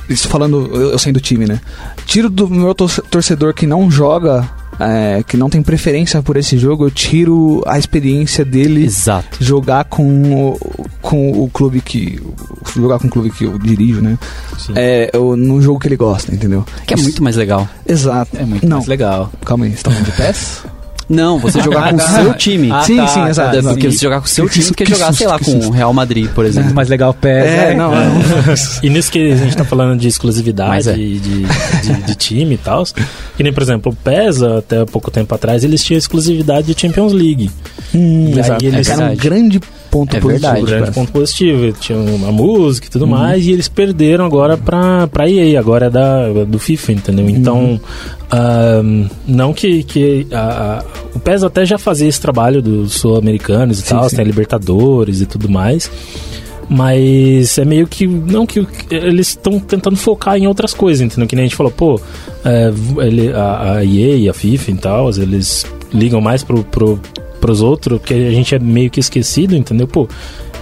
D: Isso falando, eu, eu sendo time, né? Tiro do meu tor- torcedor que não joga, é, que não tem preferência por esse jogo, eu tiro a experiência dele
A: Exato.
D: jogar com o, com o clube que. jogar com o clube que eu dirijo, né? É, eu, no jogo que ele gosta, entendeu?
A: Que é muito mais legal.
D: Exato.
B: É muito
D: não,
B: mais legal.
D: calma aí, você tá falando de PES?
A: Não, você jogar com o seu time.
B: Ah,
D: sim,
B: tá,
D: sim,
B: tá,
D: exato.
A: É, do que você jogar com o seu time do que
D: susto,
A: jogar,
D: que
A: sei lá,
D: susto,
A: com o Real Madrid, por exemplo.
B: Muito mais legal o PES.
D: É,
B: né?
D: não, não.
C: E nisso que a gente tá falando de exclusividade
A: é.
C: de, de, de time e tal, que nem, por exemplo, o PES, até pouco tempo atrás, eles tinham exclusividade de Champions League.
D: Hum,
C: E aí
D: exato.
C: eles-
D: Era um grande ponto
A: É
D: positivo.
A: verdade.
C: Um grande
D: PES.
C: ponto positivo. Tinha uma música e tudo
D: Uhum.
C: mais, e eles perderam agora pra, pra EA, agora é da, do FIFA, entendeu? Então,
D: Uhum.
C: ahn, não que, que a- a- o PES até já fazia esse trabalho dos sul-americanos e
D: Sim,
C: tal,
D: sim.
C: tem a Libertadores e tudo mais. Mas é meio que. Não que eles estão tentando focar em outras coisas, entendeu? Que nem a gente falou, pô, é, ele, a, a EA e a FIFA e tal, eles ligam mais pro, pro, pros outros, porque a gente é meio que esquecido, entendeu? Pô,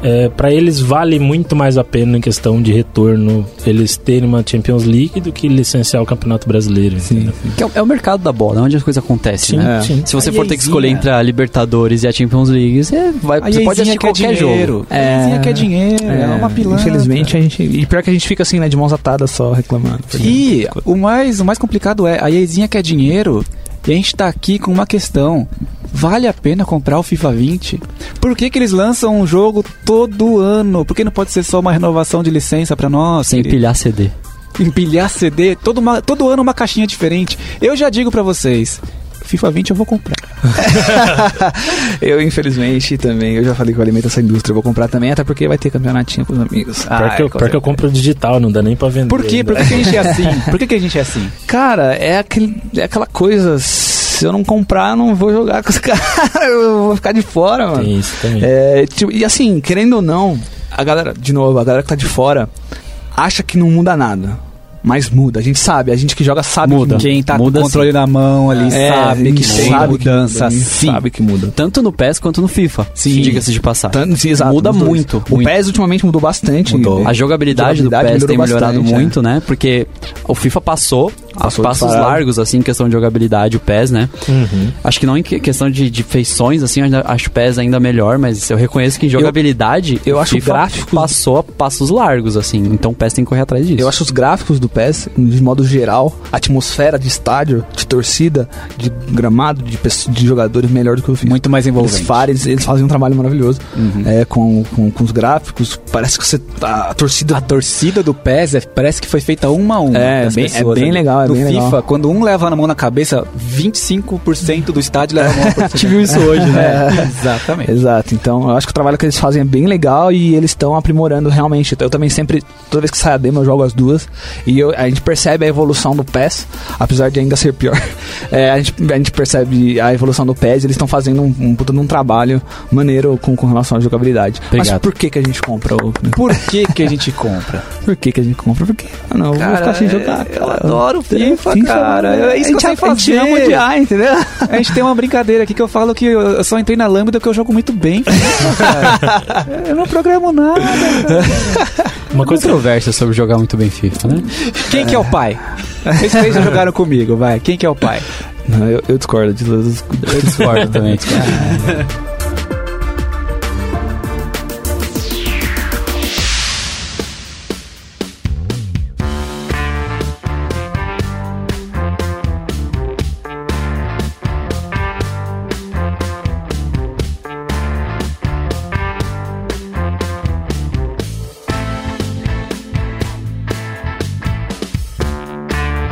C: é, para eles vale muito mais a pena em questão de retorno eles terem uma Champions League do que licenciar o Campeonato Brasileiro. entendeu?
A: Que é, o- é o mercado da bola, é onde as coisas acontecem,
C: Sim,
A: né?
C: sim.
A: Se você
B: A
A: for ter que escolher entre a Libertadores e a Champions League, você, vai,
B: A
A: você pode assistir
B: quer
A: qualquer
B: dinheiro.
A: jogo.
B: A EAzinha quer dinheiro, é, uma pilantra.
D: Infelizmente, a gente. E pior que a gente fica assim, né, de mãos atadas só reclamando.
B: E o mais, o mais complicado é, a EAzinha quer dinheiro e a gente tá aqui com uma questão. Vale a pena comprar o FIFA 20? Por que, que eles lançam um jogo todo ano? Por que não pode ser só uma renovação de licença pra nós?
A: Sem empilhar CD.
B: empilhar CD, todo, uma- todo ano uma caixinha diferente. Eu já digo pra vocês, FIFA 20 eu vou comprar.
D: eu, infelizmente, também, eu já falei que eu alimento essa indústria, eu vou comprar também, até porque vai ter campeonatinho com os amigos.
C: Pior, que eu, pior que eu compro digital, não dá nem pra vender.
B: Por quê?
C: ainda.
B: Por que, que a gente é assim? Por que, que a gente é assim?
D: Cara, é, aquele, é aquela coisa, se eu não comprar, eu não vou jogar com os caras, eu vou ficar de fora, mano.
C: Tem isso também.
D: É, tipo, e assim, querendo ou não, a galera, de novo, a galera que tá de fora acha que não muda nada. Mas muda, a gente sabe, a gente que joga sabe
A: Muda.
D: que muda.
B: Quem tá
A: Muda
B: com o controle na mão ali
D: É,
B: sabe que
D: sim,
B: tem
D: sabe que
B: mudança
D: muda,
B: sim.
D: Sabe que muda.
A: Tanto no PES quanto no FIFA.
D: Sim.
A: Diga-se de passagem.
D: Tanto- sim, exato,
A: Muda
D: dois.
A: muito,
D: O
A: muito.
D: PES ultimamente mudou bastante.
B: Mudou.
A: A jogabilidade,
D: Jogabilidade
A: do PES tem melhorado
D: bastante,
A: muito, né? Porque o FIFA passou, a passos
D: disparado.
A: largos, assim, em questão de jogabilidade, o PES, né?
C: Uhum.
A: Acho que não em que- questão de, de feições, assim, eu acho o PES ainda melhor, mas eu reconheço que em jogabilidade,
D: eu
A: o
D: acho
A: FIFA
D: gráficos-
A: passou a passos largos, assim, então o PES tem que correr atrás disso.
D: Eu acho os gráficos do PES, de modo geral, a atmosfera de estádio, de torcida, de gramado, de, de jogadores melhor do que o FIFA.
B: Muito mais envolvente.
D: eles, eles fazem um trabalho maravilhoso é, com, com, com os gráficos. Parece que você. tá, A torcida.
B: A torcida do PES é- parece que foi feita uma a uma.
D: É, bem- é
B: pessoas
D: bem
B: ali.
D: legal, é
B: no
D: bem
B: FIFA,
D: legal.
B: quando um leva a mão na cabeça, 25% do estádio leva a mão na cabeça.
A: A gente viu isso hoje, né?
B: Exatamente.
D: Exato, então eu acho que o trabalho que eles fazem é bem legal e eles estão aprimorando realmente. Eu também sempre, toda vez que sai a demo, eu jogo as duas e eu- a gente percebe a evolução do PES, apesar de ainda ser pior. É, a, gente, a gente percebe a evolução do PES, eles estão fazendo um, um puta de um trabalho maneiro com, com relação à jogabilidade. Mas
A: Obrigado.
D: por que, que a gente compra o.
B: Por que, que a gente compra?
D: Por que, que a gente compra? Porque, não, eu vou ficar sem jogar.
B: eu
D: cara.
B: adoro FIFA,
D: FIFA,
B: cara. É isso que eu
D: a gente,
B: sei
D: a gente
B: fazer.
D: ama odiar, entendeu?
B: A gente tem uma brincadeira aqui que eu falo que eu eu só entrei na Lambda porque eu jogo muito bem. cara. eu não programo nada.
C: Uma coisa
A: Controvérsia sobre jogar muito bem FIFA, né?
B: Quem que é o pai? Vocês três já jogaram comigo, vai. Quem que é o pai?
D: Não, eu, eu discordo.
A: Eu discordo também.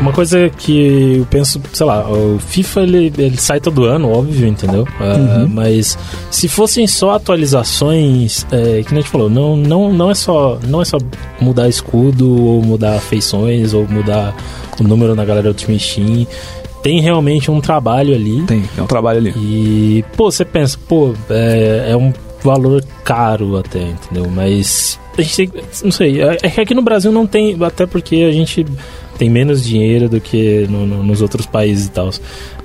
C: Uma coisa que eu penso, sei lá, o FIFA ele, ele sai todo ano, óbvio, entendeu? Ah, mas se fossem só atualizações, é, que nem a gente falou, não, não, não, é só, não é só mudar escudo, ou mudar feições, ou mudar o número na galera do Steam. Tem realmente um trabalho ali.
D: Tem, é um trabalho ali.
C: E, pô, você pensa, pô, é, é um valor caro até, entendeu? Mas a gente tem, não sei, é é que aqui no Brasil não tem, até porque a gente tem menos dinheiro do que no- no- nos outros países e tal.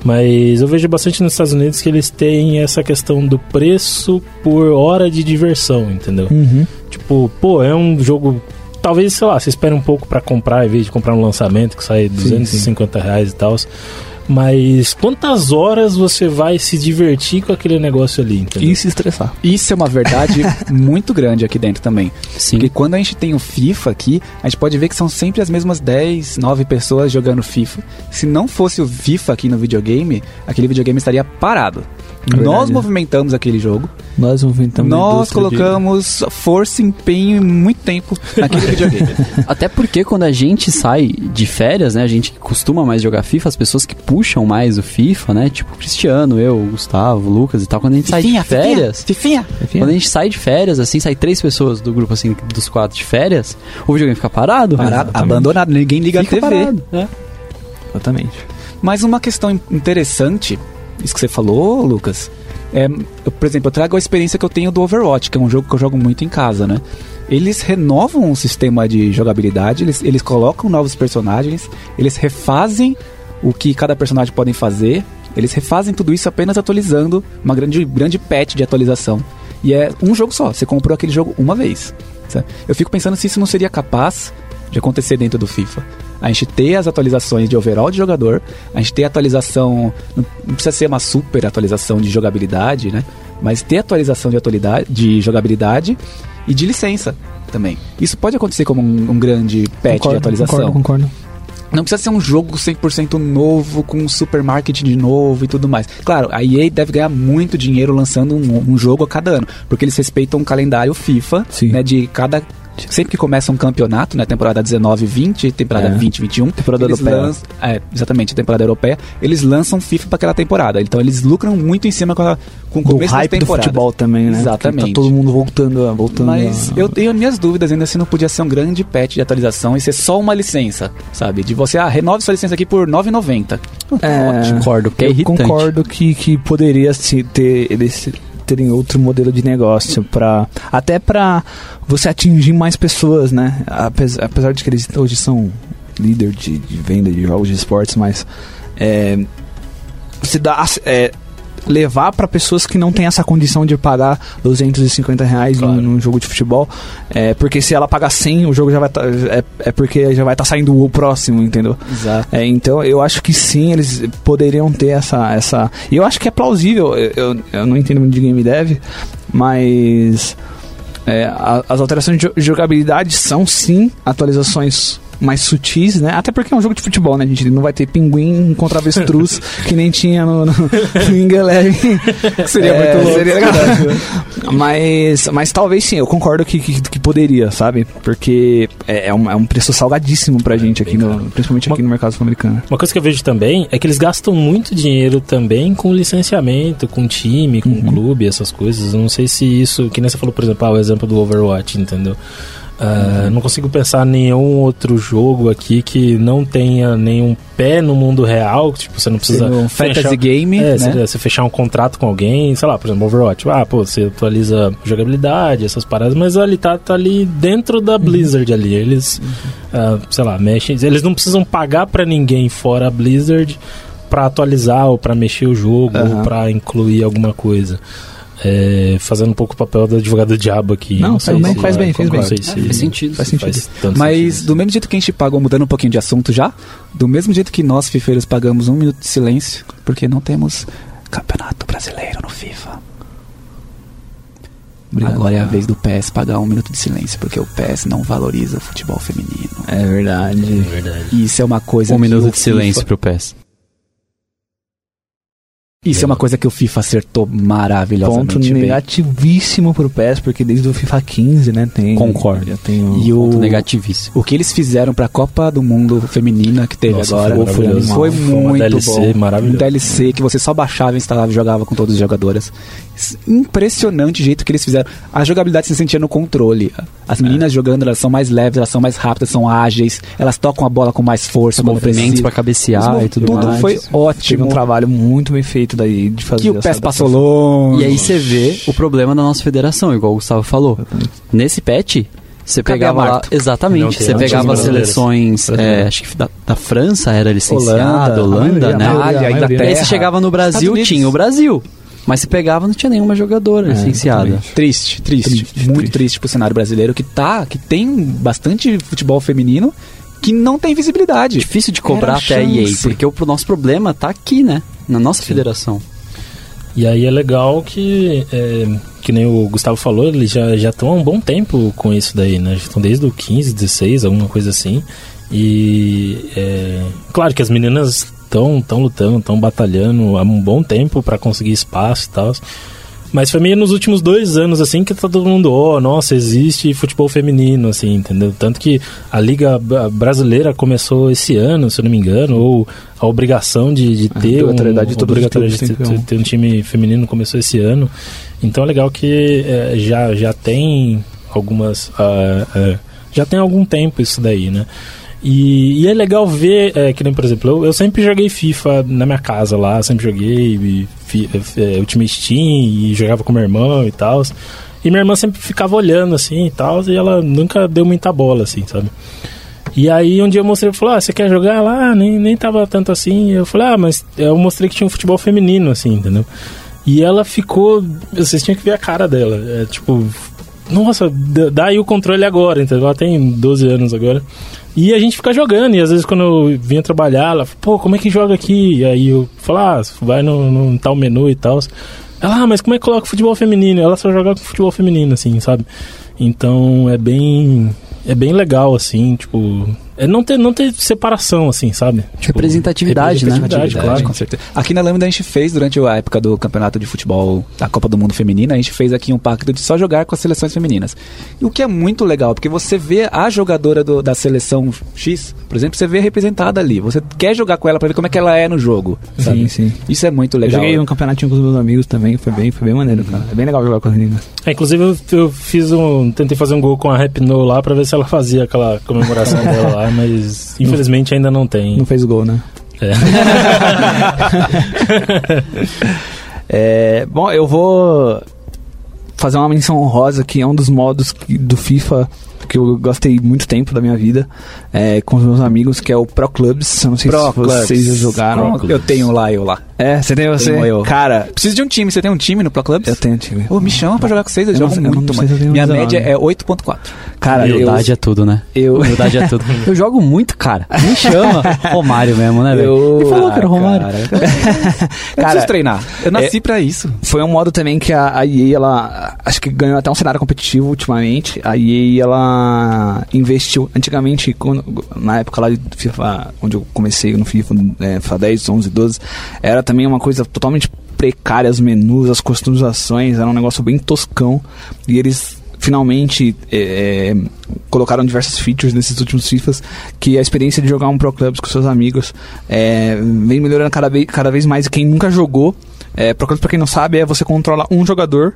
C: Mas eu vejo bastante nos Estados Unidos que eles têm essa questão do preço por hora de diversão, entendeu?
D: Uhum.
C: Tipo, pô, é um jogo. Talvez, sei lá, você espera um pouco pra comprar, em vez de comprar um lançamento que sai 250 reais e tal. Mas quantas horas você vai se divertir com aquele negócio ali, entendeu?
D: E se estressar.
B: Isso é uma verdade muito grande aqui dentro também.
A: Sim.
B: Porque quando a gente tem o FIFA aqui, a gente pode ver que são sempre as mesmas 10, 9 pessoas jogando FIFA. Se não fosse o FIFA aqui no videogame, aquele videogame estaria parado.
D: Verdade,
B: Nós movimentamos aquele jogo,
D: Nós movimentamos
B: nós
D: indústria de-
B: colocamos força, empenho e muito tempo naquele videogame.
A: Até porque quando a gente sai de férias, né? A gente que costuma mais jogar FIFA, as pessoas que puxam mais o FIFA, né? Tipo Cristiano, eu, Gustavo, Lucas e tal. Quando a gente sai de férias,
B: Fifinha.
A: quando a gente sai de férias, assim, sai três pessoas do grupo, assim, dos quatro de férias, o videogame fica parado.
B: Parado,
A: Exatamente.
B: abandonado, ninguém liga
A: Fica
B: a TV.
A: parado, né?
D: Exatamente.
B: Mas uma questão in- interessante, isso que você falou, Lucas, É, eu, por exemplo, eu trago a experiência que eu tenho do Overwatch, que é um jogo que eu jogo muito em casa, né? Eles renovam o sistema de jogabilidade, eles, eles colocam novos personagens, eles refazem o que cada personagem pode fazer, eles refazem tudo isso apenas atualizando uma grande, grande patch de atualização. E é um jogo só, você comprou aquele jogo uma vez. sabe? Eu fico pensando se isso não seria capaz de acontecer dentro do FIFA. A gente ter as atualizações de overall de jogador, a gente ter atualização, não precisa ser uma super atualização de jogabilidade, né? Mas ter atualização de, atualidade, de jogabilidade e de licença também. Isso pode acontecer como um, um grande patch de atualização.
D: Concordo, concordo.
B: Não precisa ser um jogo 100% novo, com um supermarket de novo e tudo mais. Claro, a EA deve ganhar muito dinheiro lançando um, um jogo a cada ano, porque eles respeitam um calendário FIFA,
D: Sim.
B: né, de cada... Sempre que começa um campeonato, né, temporada 19 20, temporada
D: É.
B: 20 21,
D: Temporada europeia.
B: lançam- é, exatamente, temporada europeia, eles lançam FIFA para aquela temporada. Então eles lucram muito em cima com, a, com o
D: Do
B: começo
D: hype
B: das
D: do
B: temporadas.
D: futebol também, né?
B: Exatamente.
D: Que Tá todo mundo voltando, a- voltando
B: Mas
D: a-
B: eu tenho minhas dúvidas ainda se não podia ser um grande patch de atualização e ser só uma licença, sabe? De você, ah, renove sua licença aqui por R$ 9,90.
D: É,
A: Concordo, porque é
D: eu
A: irritante.
D: concordo que, que poderia se ter eles terem outro modelo de negócio para até para você atingir mais pessoas, né? Apesar, apesar de que eles hoje são líder de, de venda de jogos de esportes, mas é, você dá é, levar para pessoas que não têm essa condição de pagar 250 reais
C: Claro.
D: num, num jogo de futebol, é, porque se ela pagar 100, o jogo já vai tá, é, é porque já vai estar saindo o próximo, entendeu?
B: Exato.
D: É, então eu acho que sim, eles poderiam ter essa. essa e eu acho que é plausível. Eu, eu, eu não entendo muito de game dev, mas é, a- as alterações de jo- jogabilidade são sim atualizações mais sutis, né? Até porque é um jogo de futebol, né? A gente não vai ter pinguim contra avestruz que nem tinha no, no, no.
B: Seria
D: É,
B: muito louco.
D: seria legal. mas, mas talvez sim, eu concordo que, que, que poderia, sabe? Porque é, é, um, é um preço salgadíssimo pra gente aqui, no, principalmente aqui no mercado sul-americano.
C: Uma coisa que eu vejo também é que eles gastam muito dinheiro também com licenciamento, com time, com
D: Uhum.
C: clube, essas coisas. Eu não sei se isso, que nem você falou, por exemplo, ah, o exemplo do Overwatch, entendeu?
D: Uhum.
C: Não consigo pensar nenhum outro jogo aqui que não tenha nenhum pé no mundo real. Tipo, você não precisa.
B: Um fantasy
C: fechar-
B: game,
C: É,
B: né?
C: você, você fechar um contrato com alguém, sei lá, por exemplo, Overwatch. Ah, pô, você atualiza jogabilidade, essas paradas, mas ali tá, tá ali dentro da Blizzard ali. Eles, ah, sei lá, mexem. Eles não precisam pagar pra ninguém fora a Blizzard pra atualizar ou pra mexer o jogo
D: Aham.
C: ou pra incluir alguma coisa. É, fazendo um pouco o papel do advogado do diabo aqui.
D: Não,
C: sei
D: faz bem, faz fez
C: não
D: bem.
A: É,
C: se-
A: faz sentido.
D: Faz
C: se
D: sentido.
C: tanto
B: Mas
C: sentido.
B: do mesmo jeito que a gente pagou, mudando um pouquinho de assunto já, do mesmo jeito que nós, fifeiros, pagamos um minuto de silêncio, porque não temos campeonato brasileiro no FIFA. Agora é a vez do PES pagar um minuto de silêncio, porque o PES não valoriza o futebol feminino.
D: É verdade.
C: É verdade.
B: E isso é uma coisa
A: Um
B: que
A: minuto de silêncio
B: FIFA,
A: pro PES.
B: Isso é uma coisa que o FIFA acertou maravilhosamente
D: Ponto
B: bem.
D: negativíssimo pro PES, porque desde o FIFA 15, né, tem...
A: Concordo.
D: Tem o...
B: E o,
A: Ponto negativíssimo.
B: o que eles fizeram pra Copa do Mundo feminina que teve
C: Nossa,
B: agora
C: foi
B: foi,
C: maravilhoso.
B: foi
C: Foi uma
B: muito
C: DLC
B: bom.
C: maravilhosa.
B: Um DLC que você só baixava, instalava e jogava com todas as jogadoras. Impressionante o jeito que eles fizeram. A jogabilidade se sentia no controle. As
C: É.
B: meninas jogando, elas são mais leves, elas são mais rápidas, são ágeis, elas tocam a bola com mais força, quando
A: Movimentos pra cabecear
B: Os
A: e tudo
B: tudo
A: mais.
B: foi
D: Teve
B: ótimo.
D: um trabalho muito bem feito daí de fazer
B: que o PES passou longe.
A: E aí você vê o problema da nossa federação, igual o Gustavo falou. Nesse patch, você pegava lá. Exatamente. Você pegava as seleções, é, acho que da, da França era licenciada,
B: Holanda,
A: Holanda,
D: a
A: né?
B: Itália. Inglaterra.
A: E aí você chegava no Brasil, tinha o Brasil. Mas se pegava, não tinha nenhuma jogadora
D: É,
A: licenciada.
D: exatamente.
B: Triste, triste,
D: Triste,
B: muito
D: triste.
B: triste pro cenário brasileiro que tá, que tem bastante futebol feminino que não tem visibilidade.
A: Difícil de cobrar até a EA, porque o nosso problema tá aqui, né? Na nossa federação.
C: E aí é legal que, é, que nem o Gustavo falou, eles já já estão há um bom tempo com isso daí, né? Já estão desde o 15, 16, alguma coisa assim. E é, claro que as meninas estão tão lutando, estão batalhando há um bom tempo para conseguir espaço e tal. Mas foi meio nos últimos dois anos, assim, que tá todo mundo, oh, nossa, existe futebol feminino, assim, entendeu? Tanto que a Liga Brasileira começou esse ano, se eu não me engano, ou a obrigação de, de
D: A
C: ter um,
D: obrigatoriedade de clubes
C: de
D: tem
C: ter,
D: ter um.
C: um time feminino começou esse ano. Então é legal que é, já, já tem algumas. ah, ah, já tem algum tempo isso daí, né? E, e é legal ver, é, que nem, por exemplo, eu, eu sempre joguei FIFA na minha casa lá, sempre joguei e, fi- é, Ultimate Team e jogava com meu irmão e tal. E minha irmã sempre ficava olhando assim e tal, e ela nunca deu muita bola, assim, sabe? E aí um dia eu mostrei, falou, ah, você quer jogar lá? Nem, nem tava tanto assim. Eu falei, ah, mas eu mostrei que tinha um futebol feminino, assim, entendeu? E ela ficou. Vocês tinham que ver a cara dela. É tipo. Nossa, dá aí o controle agora, entendeu? Ela tem 12 anos agora. E a gente fica jogando, e às vezes quando eu vinha trabalhar, ela pô, como é que joga aqui? E aí eu falo, ah, vai no, no tal menu e tal. Ela, ah, mas como é que coloca futebol feminino? Ela só joga com futebol feminino, assim, sabe? Então é bem. É bem legal, assim, tipo. É não ter, não ter separação, assim, sabe? Tipo,
A: Representatividade, né?
C: representatividade, claro.
B: com certeza. Aqui na Lambda a gente fez, durante a época do campeonato de futebol da Copa do Mundo Feminina, a gente fez aqui um pacto de só jogar com as seleções femininas. E o que é muito legal, porque você vê a jogadora do- da seleção X, por exemplo, você vê representada ali. Você quer jogar com ela pra ver como é que ela é no jogo. sabe?
D: Sim, sim.
B: Isso é muito
D: Eu
B: legal.
D: joguei um campeonatinho com os meus amigos também, foi bem, foi bem maneiro, cara. É bem legal jogar com as meninas.
C: É, inclusive eu, eu fiz um. Tentei fazer um gol com a Rap No lá pra ver se ela fazia aquela comemoração dela lá, mas infelizmente ainda não tem.
D: Não fez gol, né?
C: É.
D: É, bom, eu vou fazer uma menção honrosa que é um dos modos que- do FIFA que eu gostei muito tempo da minha vida é, com os meus amigos, que é o Pro Clubs. Eu não sei
B: Pro
D: se vocês
B: Clubs.
D: já jogaram.
B: Eu tenho lá, eu lá.
D: É, você tem você?
B: Tenho eu.
D: Cara,
B: Preciso de um time. Você tem um time no Pro Clubs?
D: eu tenho time.
B: Ô, me chama pra jogar com vocês, eu,
D: Eu
B: jogo
D: não- eu
B: muito,
D: eu
B: mano. Minha
D: 19.
B: média é 8.4.
D: Cara, eu,
A: Humildade é tudo, né?
D: eu,
A: Humildade é tudo. Eu jogo muito, cara. Me chama. Romário mesmo, né, velho?
D: Eu-
A: Ele falou que era
B: Ah,
A: Romário.
B: cara. Eu
D: Cara,
B: preciso treinar. Eu nasci pra isso.
D: Foi um modo também que a, a EA, ela acho que ganhou até um cenário competitivo ultimamente. A EA, ela investiu antigamente, quando- na época lá de FIFA, onde eu comecei no FIFA, é, FIFA 10, 11, 12, era também uma coisa totalmente precária, os menus, as customizações, era um negócio bem toscão. E eles finalmente é, é, colocaram diversas features nesses últimos FIFAs que a experiência de jogar um Pro Clubs com seus amigos é, vem melhorando cada vez, cada vez mais. E quem nunca jogou, é, Pro Clubs, pra quem não sabe, é você controla um jogador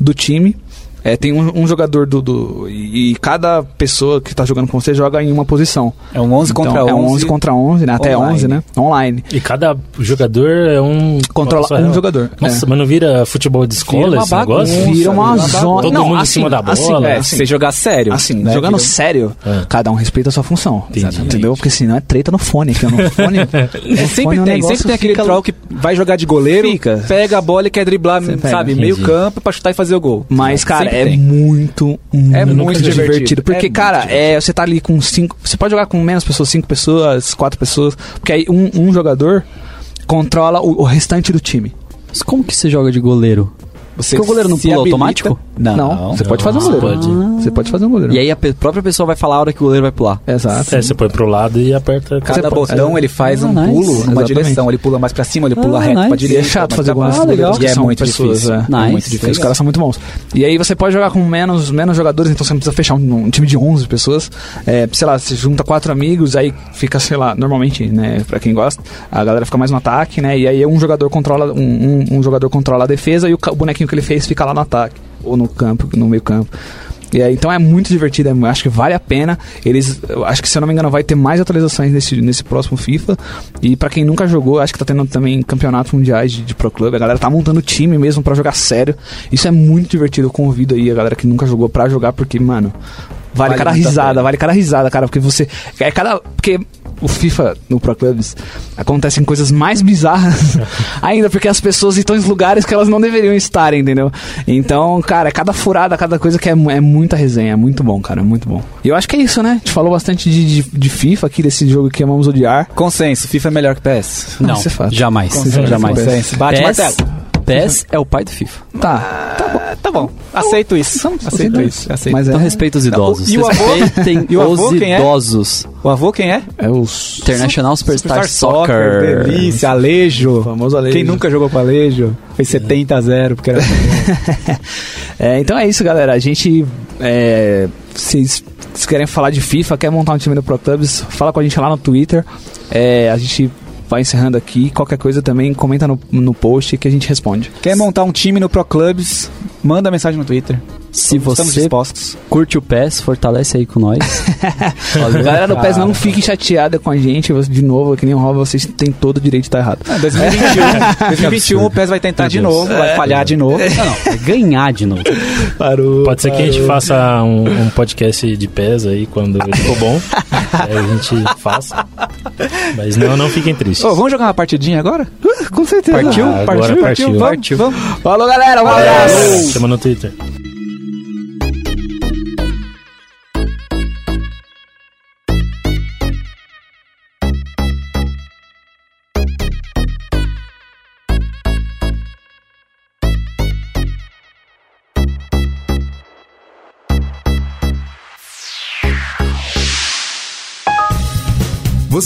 D: do time. É, tem um, um jogador do, do- E cada pessoa que tá jogando com você joga em uma posição.
B: É um 11 contra
D: Então,
B: 11.
D: É um 11 contra 11, né? Até
B: online.
D: 11, né? Online.
C: E cada jogador é um.
D: Controla
C: pessoa
D: um
C: real.
D: jogador.
C: Nossa,
D: É.
C: mas não vira futebol de escola
B: uma
C: esse negócio?
B: bagunça.
D: Vira uma
B: vira uma
D: zona.
C: Todo
D: não,
C: mundo em
D: assim,
C: cima da
D: assim,
C: bola.
D: é,
B: É, se você jogar sério.
D: Assim,
B: né?
D: jogando
B: Vira-
D: sério,
C: É.
D: cada um respeita a sua função.
C: Entendi.
D: Entendeu? Porque senão é treta no fone. Que no fone,
B: É, sempre
D: fone
B: tem,
D: negócio
B: sempre tem aquele
D: fica-
B: troll que vai jogar de goleiro,
D: Fica.
B: pega a bola e quer driblar, sabe, meio campo pra chutar e fazer o gol.
D: Mas, cara,
B: Sempre
D: é
B: tem.
D: muito,
B: É
D: muito,
B: muito
D: divertido.
B: divertido.
D: Porque,
B: É muito
D: cara,
B: divertido.
D: é, você tá ali com cinco. Você pode jogar com menos pessoas, cinco pessoas, quatro pessoas. Porque aí um, um jogador controla o, o restante do time.
A: Mas como que você joga de goleiro?
B: Você
A: Porque o goleiro não
B: se
A: pula
B: habilita-
A: automático?
B: Não.
D: você pode fazer um
C: Você
D: goleiro.
C: pode.
D: Você pode fazer um goleiro.
A: E aí a pe- própria pessoa vai falar a hora que o goleiro vai pular.
D: Exato.
C: É, você põe pro lado e aperta.
B: Cada
D: Você pode-
B: botão ele faz
A: Ah,
B: um
A: nice.
B: pulo numa
D: Exatamente.
B: direção. Ele pula mais pra cima, ele pula
A: Ah,
B: reto pra
A: nice.
B: direita.
D: E é chato fazer
B: pra
D: gol
B: E
D: que
B: é muito
D: pessoas,
B: difícil.
D: é.
B: É
A: Nice.
B: muito
D: Os
B: difícil.
D: caras são muito bons. E aí você pode jogar com menos, menos jogadores, então você não precisa fechar um, um time de 11 pessoas. É, sei lá, você junta quatro amigos, aí fica, sei lá, normalmente, né, pra quem gosta, a galera fica mais no ataque, né, e aí um jogador controla, um, um- um jogador controla a defesa e o bonequinho que ele fez fica lá no ataque, ou no campo, no meio campo. E então é muito divertido, é- acho que vale a pena. Eles, acho que se eu não me engano, vai ter mais atualizações nesse, nesse próximo FIFA. E pra quem nunca jogou, acho que tá tendo também campeonatos mundiais de, de Pro Club. A galera tá montando time mesmo pra jogar sério. Isso é muito divertido. Eu convido aí a galera que nunca jogou pra jogar, porque, mano, vale,
B: Vale
D: cada risada, vale cada risada, cara. Porque você. É cada. Porque o FIFA no Pro Clubs acontecem coisas mais bizarras ainda, porque as pessoas estão em lugares que elas não deveriam estar, entendeu? Então, cara, cada furada, cada coisa que é, é muita resenha, é muito bom, cara, é muito bom. E eu acho que é isso, né? A gente falou bastante de, de, de FIFA aqui, desse jogo que amamos odiar.
B: Consenso, FIFA é melhor que PS.
A: Não,
D: isso é
A: jamais.
B: Consenso,
A: jamais.
B: consenso. Bate
A: PES,
B: martelo.
A: PES é o pai do FIFA.
D: Tá.
B: Ah, tá bom. Aceito isso. Aceito isso. Aceito.
D: Mas é,
A: Então respeita os idosos.
B: E o avô?
A: Respeitem
B: E o avô,
A: os
B: quem é?
A: idosos.
B: O avô quem é?
D: é os.
A: International Superstar, Soccer.
B: delícia, Alejo.
D: Famoso Alejo.
B: Quem nunca jogou com Alejo? Foi 70 a 0, porque era...
D: É, então é isso, galera. A gente. É, vocês se querem falar de FIFA, quer montar um time no Pro Clubs, fala com a gente lá no Twitter. É, a gente vai encerrando aqui. Qualquer coisa também, comenta no, no post que a gente responde.
B: Quer montar um time no Pro Clubs? Manda mensagem no Twitter.
A: Se
B: Estamos
A: você
B: dispostos.
A: curte o PES, fortalece aí com nós.
D: Galera do PES, não fiquem chateada com a gente. De novo, que nem o Rob, vocês têm todo o direito de estar errado.
B: Ah, 2021, 2021 o PES vai tentar de novo, vai falhar de novo.
A: Não, não, é ganhar de novo.
D: Parou.
C: Pode ser que a gente faça um, um podcast de pés aí quando for bom. aí a gente faça. Mas não, não fiquem tristes.
B: Ô, vamos jogar uma partidinha agora?
D: Com certeza.
B: Partiu?
C: Ah, agora
B: partiu?
C: partiu.
B: Vamos,
A: Partiu.
B: vamos.
D: Falou, galera. Um abraço.
C: Chama no Twitter.